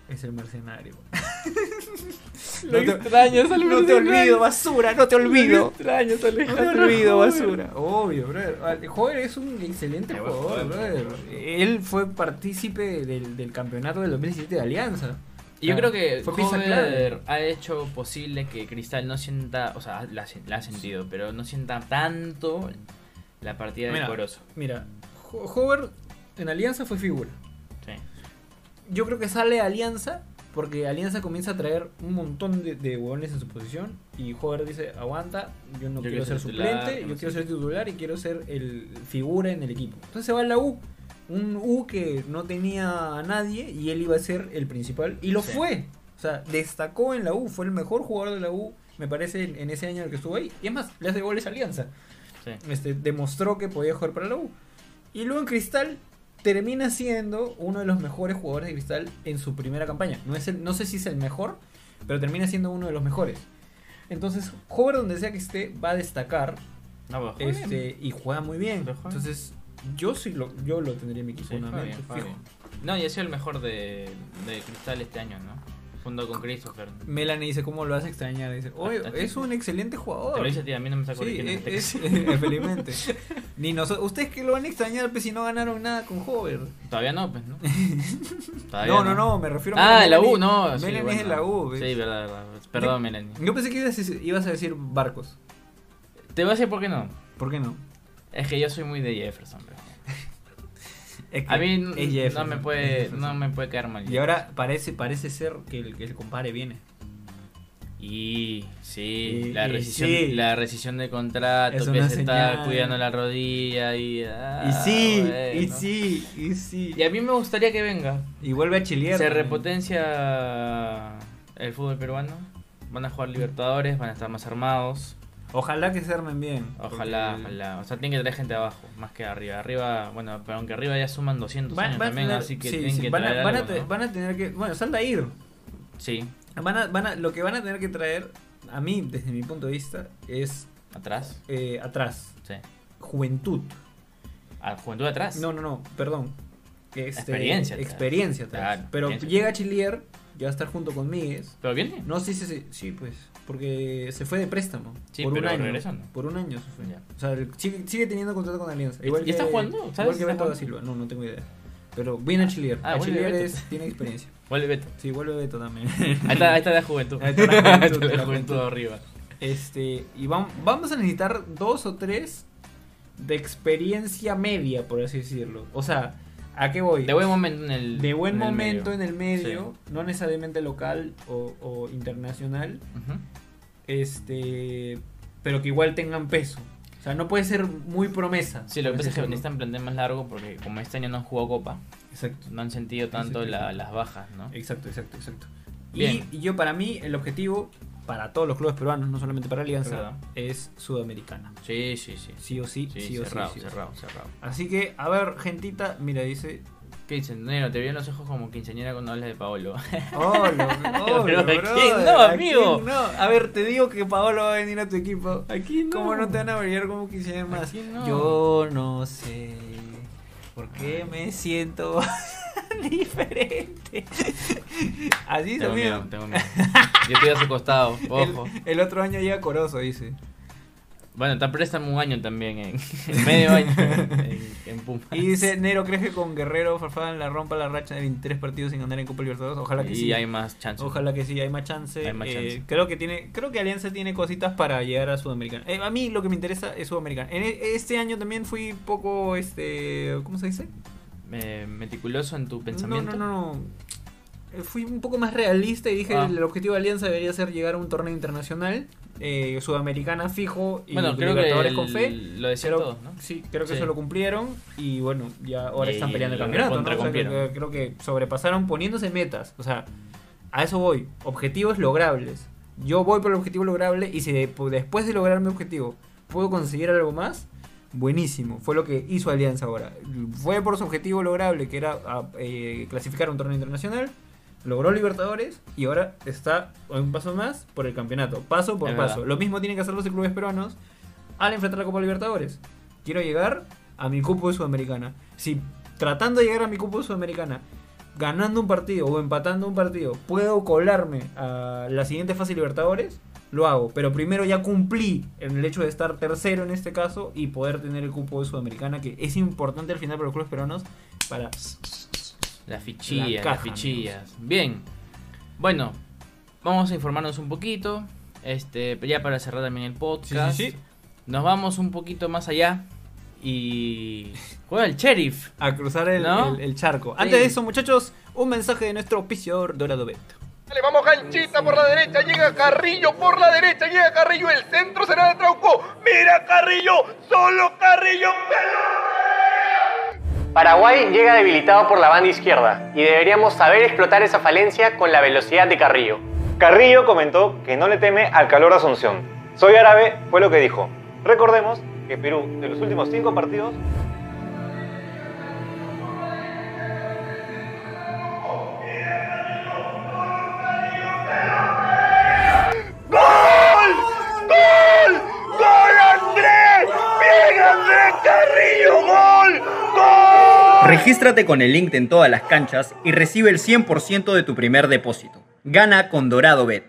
es el mercenario. Lo te- extrañas al No te olvido, basura, no te olvido. extrañas, No te olvido, basura. Obvio, brother. El joven es un excelente jugador, brother. Él fue partícipe del, del campeonato del 2017 de Alianza. Y yo creo que clave. ha hecho posible que Cristal no sienta, o sea, la, la ha sentido, pero no sienta tanto la partida de. Corozo. Mira, Ho- Hover en Alianza fue figura. Sí. Yo creo que sale Alianza porque Alianza comienza a traer un montón de, de huevones en su posición y Hover dice, aguanta, yo no Yo quiero ser titular, suplente, yo quiero ser titular y quiero ser el figura en el equipo. Entonces se va a la U, un U que no tenía a nadie y él iba a ser el principal y lo Sí. fue. O sea, destacó en la U, fue el mejor jugador de la U, me parece, en, en ese año en el que estuvo ahí. Y es más, le hace goles a Alianza. Sí. Este, demostró que podía jugar para la U. Y luego en Cristal termina siendo uno de los mejores jugadores de Cristal en su primera campaña. No, es el- no sé si es el mejor, pero termina siendo uno de los mejores. Entonces, Hover donde sea que esté va a destacar No, bien. este, y juega muy bien. Entonces, yo sí lo, yo lo tendría en mi equipo Sí, fijo. bien. No, y ha sido el mejor de, de Cristal este año, ¿no? Junto con Christopher. Melanie dice, ¿cómo lo vas a extrañar? Dice, oye, Ah, es un excelente jugador. Te lo dice a ti, a mí no me está Sí, es, este es- felizmente. Ni nosotros, ustedes que lo van a extrañar pues, si no ganaron nada con Hover. Todavía no, pues, ¿no? Todavía No, no, no, me refiero Ah, a la Melanie. U, no. sí, Melanie bueno. es de la U. ¿ves? Sí, verdad, verdad. Perdón, Melanie. Yo pensé que ibas a, decir- ibas a decir Barcos. Te voy a decir por qué no. ¿Por qué no? Es que yo soy muy de Jefferson, bro. Es que A mí es no me puede no me puede caer mal. Y ahora parece, parece ser que el, que el compadre viene. Y sí, Y- la rescisión, sí. la rescisión de contrato, que se está cuidando la rodilla y ah, y sí, y sí, y sí. Y a mí me gustaría que venga. Y vuelve a chilear. Se repotencia el fútbol peruano. Van a jugar Libertadores, van a estar más armados. Ojalá que se armen bien. Ojalá, porque- ojalá. O sea, tienen que traer gente abajo, más que arriba. Arriba, bueno, pero aunque arriba ya suman 200 Van, años van también, tener- así que sí, tienen sí, que van, a, traer van, a algo, te- ¿no? van a tener que. Bueno, salta a ir. Sí, Van a, van a, lo que van a tener que traer, a mí, desde mi punto de vista, es atrás. eh, atrás. Sí. Juventud. A Juventud atrás. No, no, no, perdón. Este, Experiencia atrás. Experiencia atrás. Claro, Pero experiencia. llega Chilier, ya va a estar junto con Míguez. ¿Pero viene? No sé si se. Sí, pues. Porque se fue de préstamo. Sí, por un año. regresando. Por un año se fue. Ya. O sea, el- sigue, sigue teniendo contrato con Alianza. ¿Y- Igual y que, está jugando? ¿Sabes Igual que Beto da jugando? Silva. No, no tengo idea. Pero viene a Chilier. Ah, a Chilier es- tiene experiencia. Vuelve Beto. Sí, vuelve Beto también. Ahí está, ahí está la juventud. Ahí está la juventud, la juventud arriba. Este, y vam- vamos a necesitar dos o tres de experiencia media, por así decirlo. O sea, ¿A qué voy? De buen momento en el De buen en momento en el medio, no necesariamente local o, o internacional, Ujú. este, pero que igual tengan peso. O sea, no puede ser muy promesa. Sí, lo que pasa es que necesitan plantel más largo porque como este año no han jugado Copa, Exacto. no han sentido tanto Exacto. la- las bajas, ¿no? Exacto, exacto, exacto. Bien. Y, y yo para mí el objetivo para todos los clubes peruanos, no solamente para Alianza, Es sudamericana. Sí, sí, sí. Sí o sí, Sí, sí, o sí, cerrado, sí cerrado, cerrado. Así que, a ver, gentita, mira, dice. Nero, te vieron los ojos como quinceañera cuando hablas de Paolo. Oh, lo- Pero, ¿a brother, quién no, ¿a amigo? quién no? A ver, te digo que Paolo va a venir a tu equipo. Aquí no. ¿Cómo no te van a brillar como quisieran más? No. Yo no sé por qué me siento diferente. Así Tengo miedo, tengo miedo. Yo estoy a su costado, ojo. El, el otro año llega Corozo, dice. Bueno, te préstame un año también, en, en medio año en, en. Y dice, Nero, ¿crees que con Guerrero Farfán la rompa la racha de 23 partidos sin ganar en Copa Libertadores? Ojalá que y sí. hay más chance. Ojalá que sí, hay más chance. Hay más Eh, chance. creo que tiene, creo que Alianza tiene cositas para llegar a Sudamericana. Eh, a mí lo que me interesa es Sudamericana. En e- este año también fui poco, este, ¿cómo se dice? Eh, meticuloso en tu pensamiento. No, no, no, no. Eh, Fui un poco más realista y dije Ah. el objetivo de Alianza debería ser llegar a un torneo internacional, eh, Sudamericana fijo y Bueno, creo que el- con fe. lo Pero, todos, ¿no? Sí, creo que Sí. eso lo cumplieron y bueno, ya ahora Y están peleando el campeonato. creo que sobrepasaron poniéndose metas. O sea, a eso voy. Objetivos logrables. Yo voy por el objetivo lograble y si de- después de lograr mi objetivo puedo conseguir algo más, buenísimo. Fue lo que hizo Alianza ahora. Fue por su objetivo lograble, que era a- eh, clasificar a un torneo internacional. Logró Libertadores y ahora está un paso más por el campeonato. Paso por Es paso. verdad. Lo mismo tienen que hacer los clubes peruanos al enfrentar la Copa Libertadores. Quiero llegar a mi cupo de Sudamericana. Si tratando de llegar a mi cupo de Sudamericana, ganando un partido o empatando un partido, puedo colarme a la siguiente fase de Libertadores, lo hago. Pero primero ya cumplí en el hecho de estar tercero en este caso y poder tener el cupo de Sudamericana, que es importante al final para los clubes peruanos para... Las fichillas, La las fichillas. Bien. Bueno, vamos a informarnos un poquito. Este, ya para cerrar también el podcast. Sí, sí, sí. Nos vamos un poquito más allá. Y. Juega el sheriff. A cruzar el, ¿No? el- el charco. Antes de eso, muchachos, un mensaje de nuestro auspiciador Dorado Bet. Le vamos ganchita por la derecha, llega Carrillo por la derecha, llega Carrillo, el centro será de Trauco. Mira Carrillo, solo Carrillo. Paraguay llega debilitado por la banda izquierda y deberíamos saber explotar esa falencia con la velocidad de Carrillo. Carrillo comentó que no le teme al calor de Asunción. Soy árabe fue lo que dijo. Recordemos que Perú, de los últimos cinco partidos, Regístrate con el link en todas las canchas y recibe el 100% de tu primer depósito. Gana con Dorado Bet.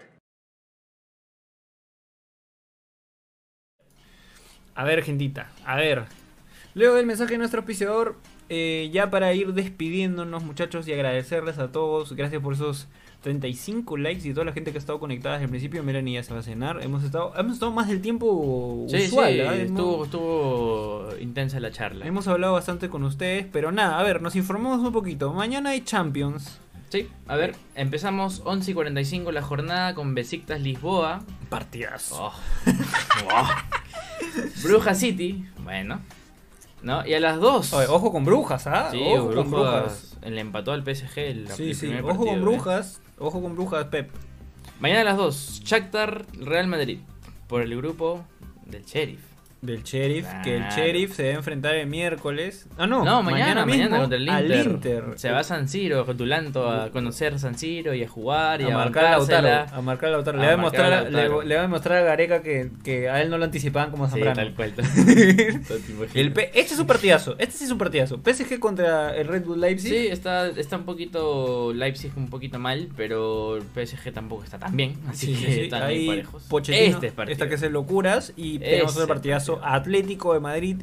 A ver, gentita, a ver. Luego del mensaje de nuestro auspiciador, eh, ya para ir despidiéndonos, muchachos, y agradecerles a todos. Gracias por esos 35 likes y toda la gente que ha estado conectada desde el principio. Miren, y ya se va a cenar. Hemos estado, hemos estado más del tiempo Sí, usual. sí, ¿ah? estuvo, estuvo intensa la charla. hemos hablado bastante con ustedes, pero nada, a ver, nos informamos un poquito. Mañana hay Champions. Sí, a ver, empezamos 11 y 45 la jornada con Besiktas Lisboa. Partidas. Oh. Wow. Bruja City, bueno. ¿No? Y a las 2. ojo con brujas, ¿ah? Sí, ojo con brujas. Le empató al PSG el, Sí, el sí, ojo partido, con ¿eh? brujas. Ojo con brujas, Pep. Mañana a las 2, Shakhtar Real Madrid por el grupo del Sheriff. Del sheriff, que el sheriff se va a enfrentar el miércoles. Ah, no, No, mañana, mañana, mismo contra el al Inter. Inter. Se va a San Siro, Rotulanto, a conocer San Siro y a jugar y a a, marcar a Lautaro. A marcar a Lautaro. A Le va a, a a- Lautaro. le, le va a demostrar a Gareca que, que a él no lo anticipaban como Sí, Zambrano. tal cual. el este es un partidazo. Este sí es un partidazo. PSG contra el Red Bull Leipzig. Sí, está, está un poquito Leipzig un poquito mal, pero el PSG tampoco está tan bien, así Sí, que sí, sí. están ahí parejos. Pochettino, este es partido. esta que es el locuras y tenemos otro partidazo partido. Atlético de Madrid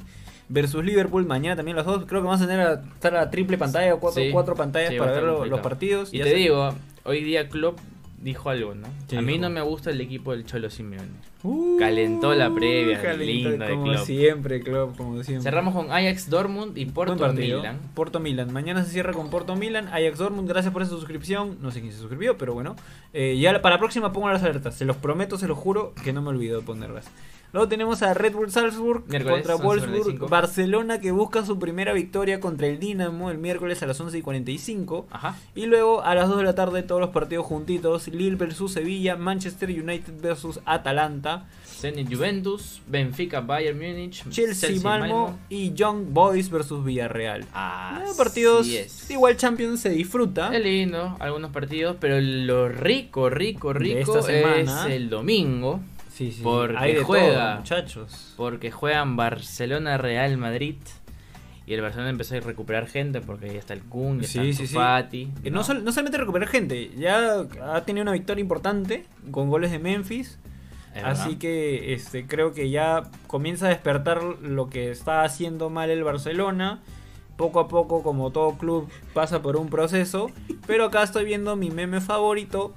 versus Liverpool mañana también las dos creo que vamos a tener a, estar a triple pantalla o cuatro, Sí, cuatro pantallas sí, para ver los partidos Y Ya te se- digo, hoy día Klopp dijo algo, ¿no? ¿Qué A mí no me gusta el equipo del Cholo Simeone. Uh, Calentó la previa, calentó, de como Klopp. siempre, Klopp, como siempre. Cerramos con Ajax Dortmund y Porto. Milan. Porto Milan. Mañana se cierra con Porto Milan. Ajax Dortmund, gracias por esa suscripción. No sé quién se suscribió, pero bueno. Eh, ya para la próxima pongo las alertas. Se los prometo, se los juro que no me olvido de ponerlas. Luego tenemos a Red Bull Salzburg Miércoles, contra 11:45. Wolfsburg. Barcelona que busca su primera victoria contra el Dinamo el miércoles a las 11 y 45. Ajá. Y luego a las 2 de la tarde todos los partidos juntitos. Lille versus Sevilla, Manchester United versus Atalanta, Zenit Juventus, Benfica Bayern Múnich, Chelsea, Malmo, y Young Boys versus Villarreal. Ah, Eh, partidos es. igual Champions se disfruta. Es lindo, algunos partidos, pero lo rico, rico, rico esta semana. es el domingo, Sí, sí. Porque Hay de juega. todo, muchachos. porque juegan Barcelona Real Madrid. Y el Barcelona empezó a recuperar gente porque ahí está el Kun, ya Sí, está sí, sí. Fati. Eh, No, sol- no solamente recuperar gente, ya ha tenido una victoria importante con goles de Memphis. Es Así verdad. que este, creo que ya comienza a despertar lo que está haciendo mal el Barcelona. Poco a poco, como todo club, pasa por un proceso. Pero acá estoy viendo mi meme favorito.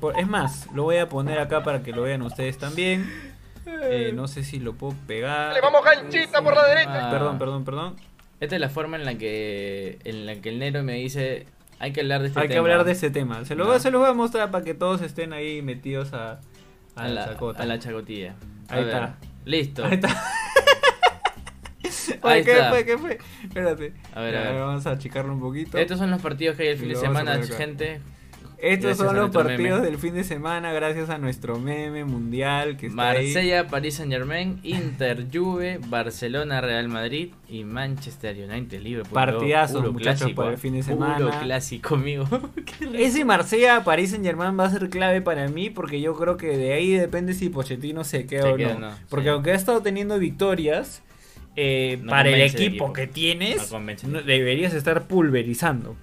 Por- Es más, lo voy a poner acá para que lo vean ustedes también. Eh, no sé si lo puedo pegar. Le vamos canchita por la derecha. Ah. Perdón, perdón, perdón. Esta es la forma en la que en la que el Nero me dice hay que hablar de este Hay que tema. hablar de ese tema. Se, lo, No. se los voy a mostrar para que todos estén ahí metidos a, a a la, la, chacota. a la chacotilla. A Ahí ver, está. Listo. Ahí está. Oye, ¿qué está. fue? ¿Qué fue? Espérate. A ver, Ya, a ver. Vamos a achicarlo un poquito. Estos son los partidos que hay el fin de semana, gente. Estos gracias son los partidos meme. del fin de semana gracias a nuestro meme mundial que está ahí. Marsella, París Saint Germain, Inter, Juve, Barcelona, Real Madrid y Manchester United, Liverpool. Partidazos, Puro muchachos, clásico, para el fin de Puro semana. clásico, amigo. Ese Marsella París Saint Germain va a ser clave para mí porque yo creo que de ahí depende si Pochettino se queda Se o queda no. Porque sí. aunque ha estado teniendo victorias, eh, No para el equipo, que tienes, No deberías estar pulverizando.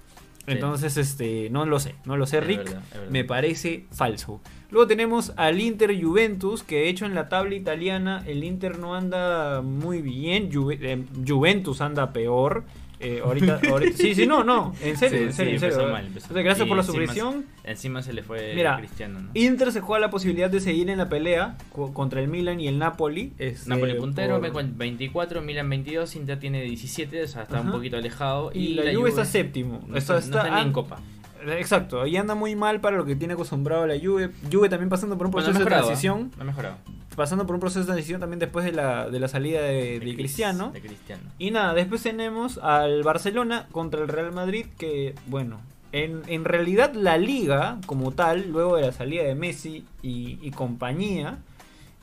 Entonces, este, no lo sé, no lo sé, Es Rick. verdad, es verdad. Me parece falso. Luego tenemos al Inter Juventus, que de hecho en la tabla italiana el Inter no anda muy bien, Juve- eh, Juventus anda peor. Eh, ahorita, ahorita- sí, sí, no, no, en serio, Sí, en sí, serio, en serio. mal, sea, gracias por la Y encima- suscripción. Encima se le fue Mira, Cristiano, ¿no? Inter se juega la posibilidad de seguir en la pelea co- contra el Milan y el Napoli. este, Napoli puntero, por- me 24, Milan 22, Inter tiene 17, o sea, está un poquito alejado. Y, la, Juve, está séptimo. No Está- está, no está ni en Copa. Exacto, y anda muy mal para lo que tiene acostumbrado la Juve. Juve también pasando por un Bueno, proceso de mejorado, transición. ¿eh? Ha mejorado. Pasando por un proceso de transición también después de la, de la salida de, de Cris- Cristiano. De Cristiano. Y nada, después tenemos al Barcelona contra el Real Madrid, que bueno, en, en realidad la liga como tal, luego de la salida de Messi y, y compañía,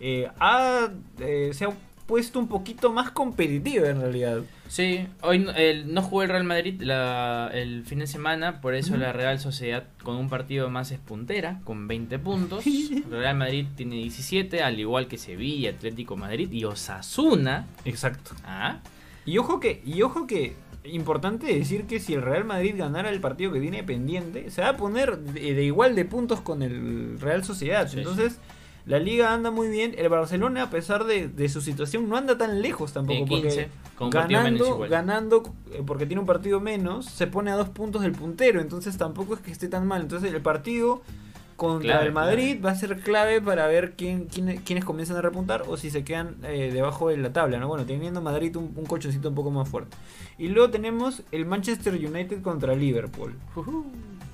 eh, ha, eh, se ha puesto un poquito más competitiva en realidad. Sí, hoy no, el- no jugó el Real Madrid la- el fin de semana, por eso la Real Sociedad con un partido más es puntera, con 20 puntos. Real Madrid tiene 17, al igual que Sevilla, Atlético Madrid y Osasuna. Exacto. Ah, Y ojo que, y ojo que, importante decir que si el Real Madrid ganara el partido que tiene pendiente, se va a poner de, de igual de puntos con el Real Sociedad. Sí, Entonces, la liga anda muy bien. El Barcelona, a pesar de, de su situación, no anda tan lejos tampoco. Tiene 15, porque ganando, ganando, eh, porque tiene un partido menos, se pone a dos puntos del puntero. Entonces tampoco es que esté tan mal. Entonces el partido contra Clave, el Madrid va a ser clave para ver quién, quién- quiénes comienzan a repuntar o si se quedan eh, debajo de la tabla, ¿no? Bueno, teniendo Madrid un, un colchoncito un poco más fuerte. Y luego tenemos el Manchester United contra Liverpool.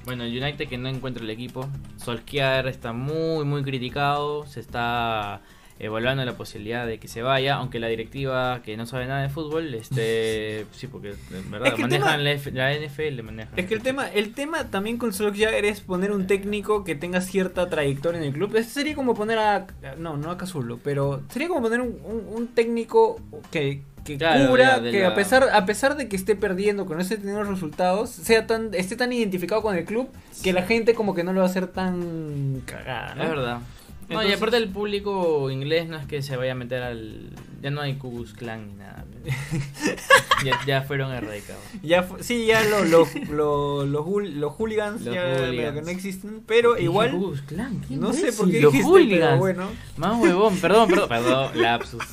Bueno, el United que no encuentra el equipo. Solskjaer está muy, muy criticado. Se está evaluando la posibilidad de que se vaya, aunque la directiva que no sabe nada de fútbol, este, sí, porque en verdad Es que manejan tema- la, F- la NFL, manejan. Es que el tema, el tema también con Solskjaer es poner un técnico que tenga cierta trayectoria en el club. Es- sería como poner a. No, no a Casulo, pero sería como poner un, un- un técnico que, que Claro, cubra, de la- de que la- a pesar, a pesar de que esté perdiendo, que no esté teniendo resultados, sea tan, esté tan identificado con el club que la gente como que no lo va a hacer tan cagada. ¿no? Es verdad. No, y aparte el público inglés no es que se vaya a meter al... Ya no hay Ku Klan ni nada. ya, ya fueron erradicados. Ya fu- sí, ya lo- lo- lo- los hul- los hooligans Los ya hooligans. medio que no existen, pero igual Ku Klux Klan, ¿qué no sé por qué Los dijiste, hooligans. pero bueno, Más huevón, perdón, perdón. Perdón, lapsus.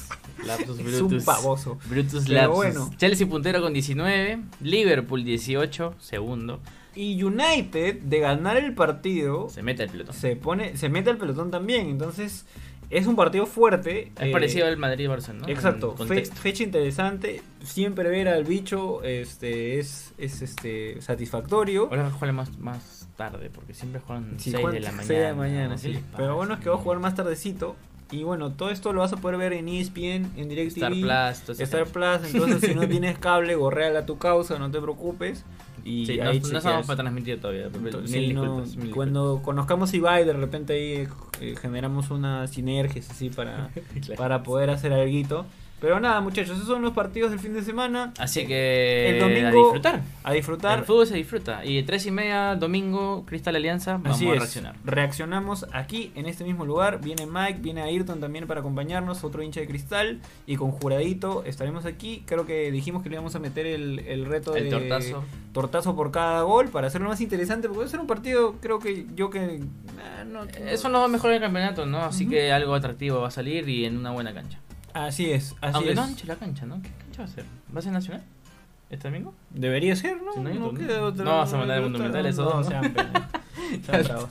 Lapsus es un pavoso. Brutus Pero lapsus. bueno. Chelsea puntero con 19, Liverpool 18, segundo. Y United, de ganar el partido, Se mete el pelotón. se pone, se mete al pelotón también. Entonces, es un partido fuerte. Es eh, parecido al Madrid-Barça, ¿no? Exacto, fe- fecha interesante. Siempre ver al bicho este, es, es este, satisfactorio. Ahora juegan más, más tarde, porque siempre juegan Sí, 6 Juan- de la mañana. seis de la mañana, ¿Qué sí. Pero bueno, es que va a jugar más tardecito. Y bueno, todo esto lo vas a poder ver en ESPN, en DirecTV. Star Plus, Star. Plus, entonces si no tienes cable, gorreala a tu causa, no te preocupes. Y Sí, no, ahí no chequeas. estamos para transmitir todavía. Mil Entonces, sí, no, mil cuando conozcamos Ibai, de repente ahí eh, generamos unas sinergias así para, para poder hacer algo. Pero nada, muchachos, esos son los partidos del fin de semana. Así que El domingo a disfrutar. A disfrutar. El fútbol se disfruta. Y tres y media, domingo, Cristal Alianza, vamos Así a es. reaccionar. Reaccionamos aquí, en este mismo lugar. Viene Mike, viene Ayrton también para acompañarnos, otro hincha de cristal. Y con Juradito estaremos aquí. Creo que dijimos que le íbamos a meter el, el reto El de tortazo. tortazo por cada gol para hacerlo más interesante. Porque va a ser un partido, creo que yo que. ah, no, Eh, Son los dos mejores del campeonato, ¿no? Así que algo atractivo va a salir y en una buena cancha. Así es, así Aunque es. no anche la cancha, ¿no? ¿Qué cancha va a ser? ¿Va a ser nacional? ¿Este domingo? Debería ser, ¿no? No ¿no? queda otra- No vas a mandar el Monumental, eso no, no. sean pena. Sean bravos.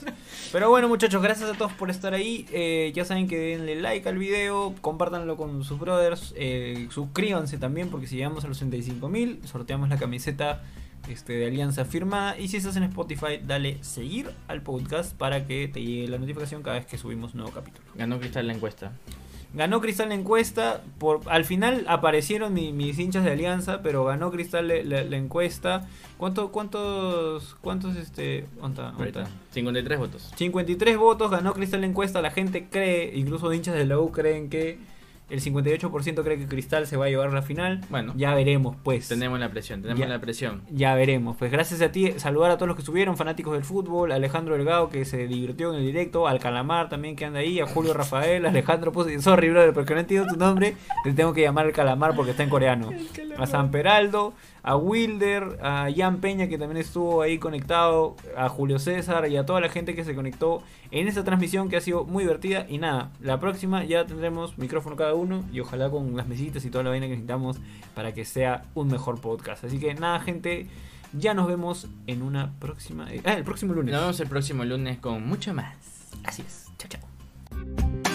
Pero bueno, muchachos, gracias a todos por estar ahí. Eh, ya saben que denle like al video, compártanlo con sus brothers, eh, suscríbanse también porque si llegamos a los 65 mil, sorteamos la camiseta este, de Alianza firmada. Y si estás en Spotify, dale seguir al podcast para que te llegue la notificación cada vez que subimos un nuevo capítulo. Ganó Cristal la encuesta. Ganó Cristal la encuesta. Por, al final aparecieron mi- mis hinchas de Alianza, pero ganó Cristal la, la- la encuesta. ¿Cuánto, ¿Cuántos, cuántos, este, ¿dónde está? ¿Dónde está? Ahorita. 53 votos. 53 votos, ganó Cristal la encuesta. La gente cree, incluso hinchas de la U creen que el 58% cree que Cristal se va a llevar la final. Bueno. ya veremos, pues. Tenemos la presión, tenemos Ya. la presión. Ya veremos. Pues gracias a ti, saludar a todos los que subieron, fanáticos del fútbol, Alejandro Delgado que se divirtió en el directo, al Calamar también que anda ahí, a Julio Rafael, a Alejandro Pose, sorry brother, porque no entiendo tu nombre, te tengo que llamar el Calamar porque está en coreano. A San Peraldo, a Wilder, a Jan Peña que también estuvo ahí conectado, a Julio César y a toda la gente que se conectó en esta transmisión que ha sido muy divertida. Y nada, la próxima ya tendremos micrófono cada uno y ojalá con las mesitas y toda la vaina que necesitamos para que sea un mejor podcast. Así que nada, gente, ya nos vemos en una próxima. Ah, el próximo lunes. Nos vemos el próximo lunes con mucho más. Así es. Chao, chao.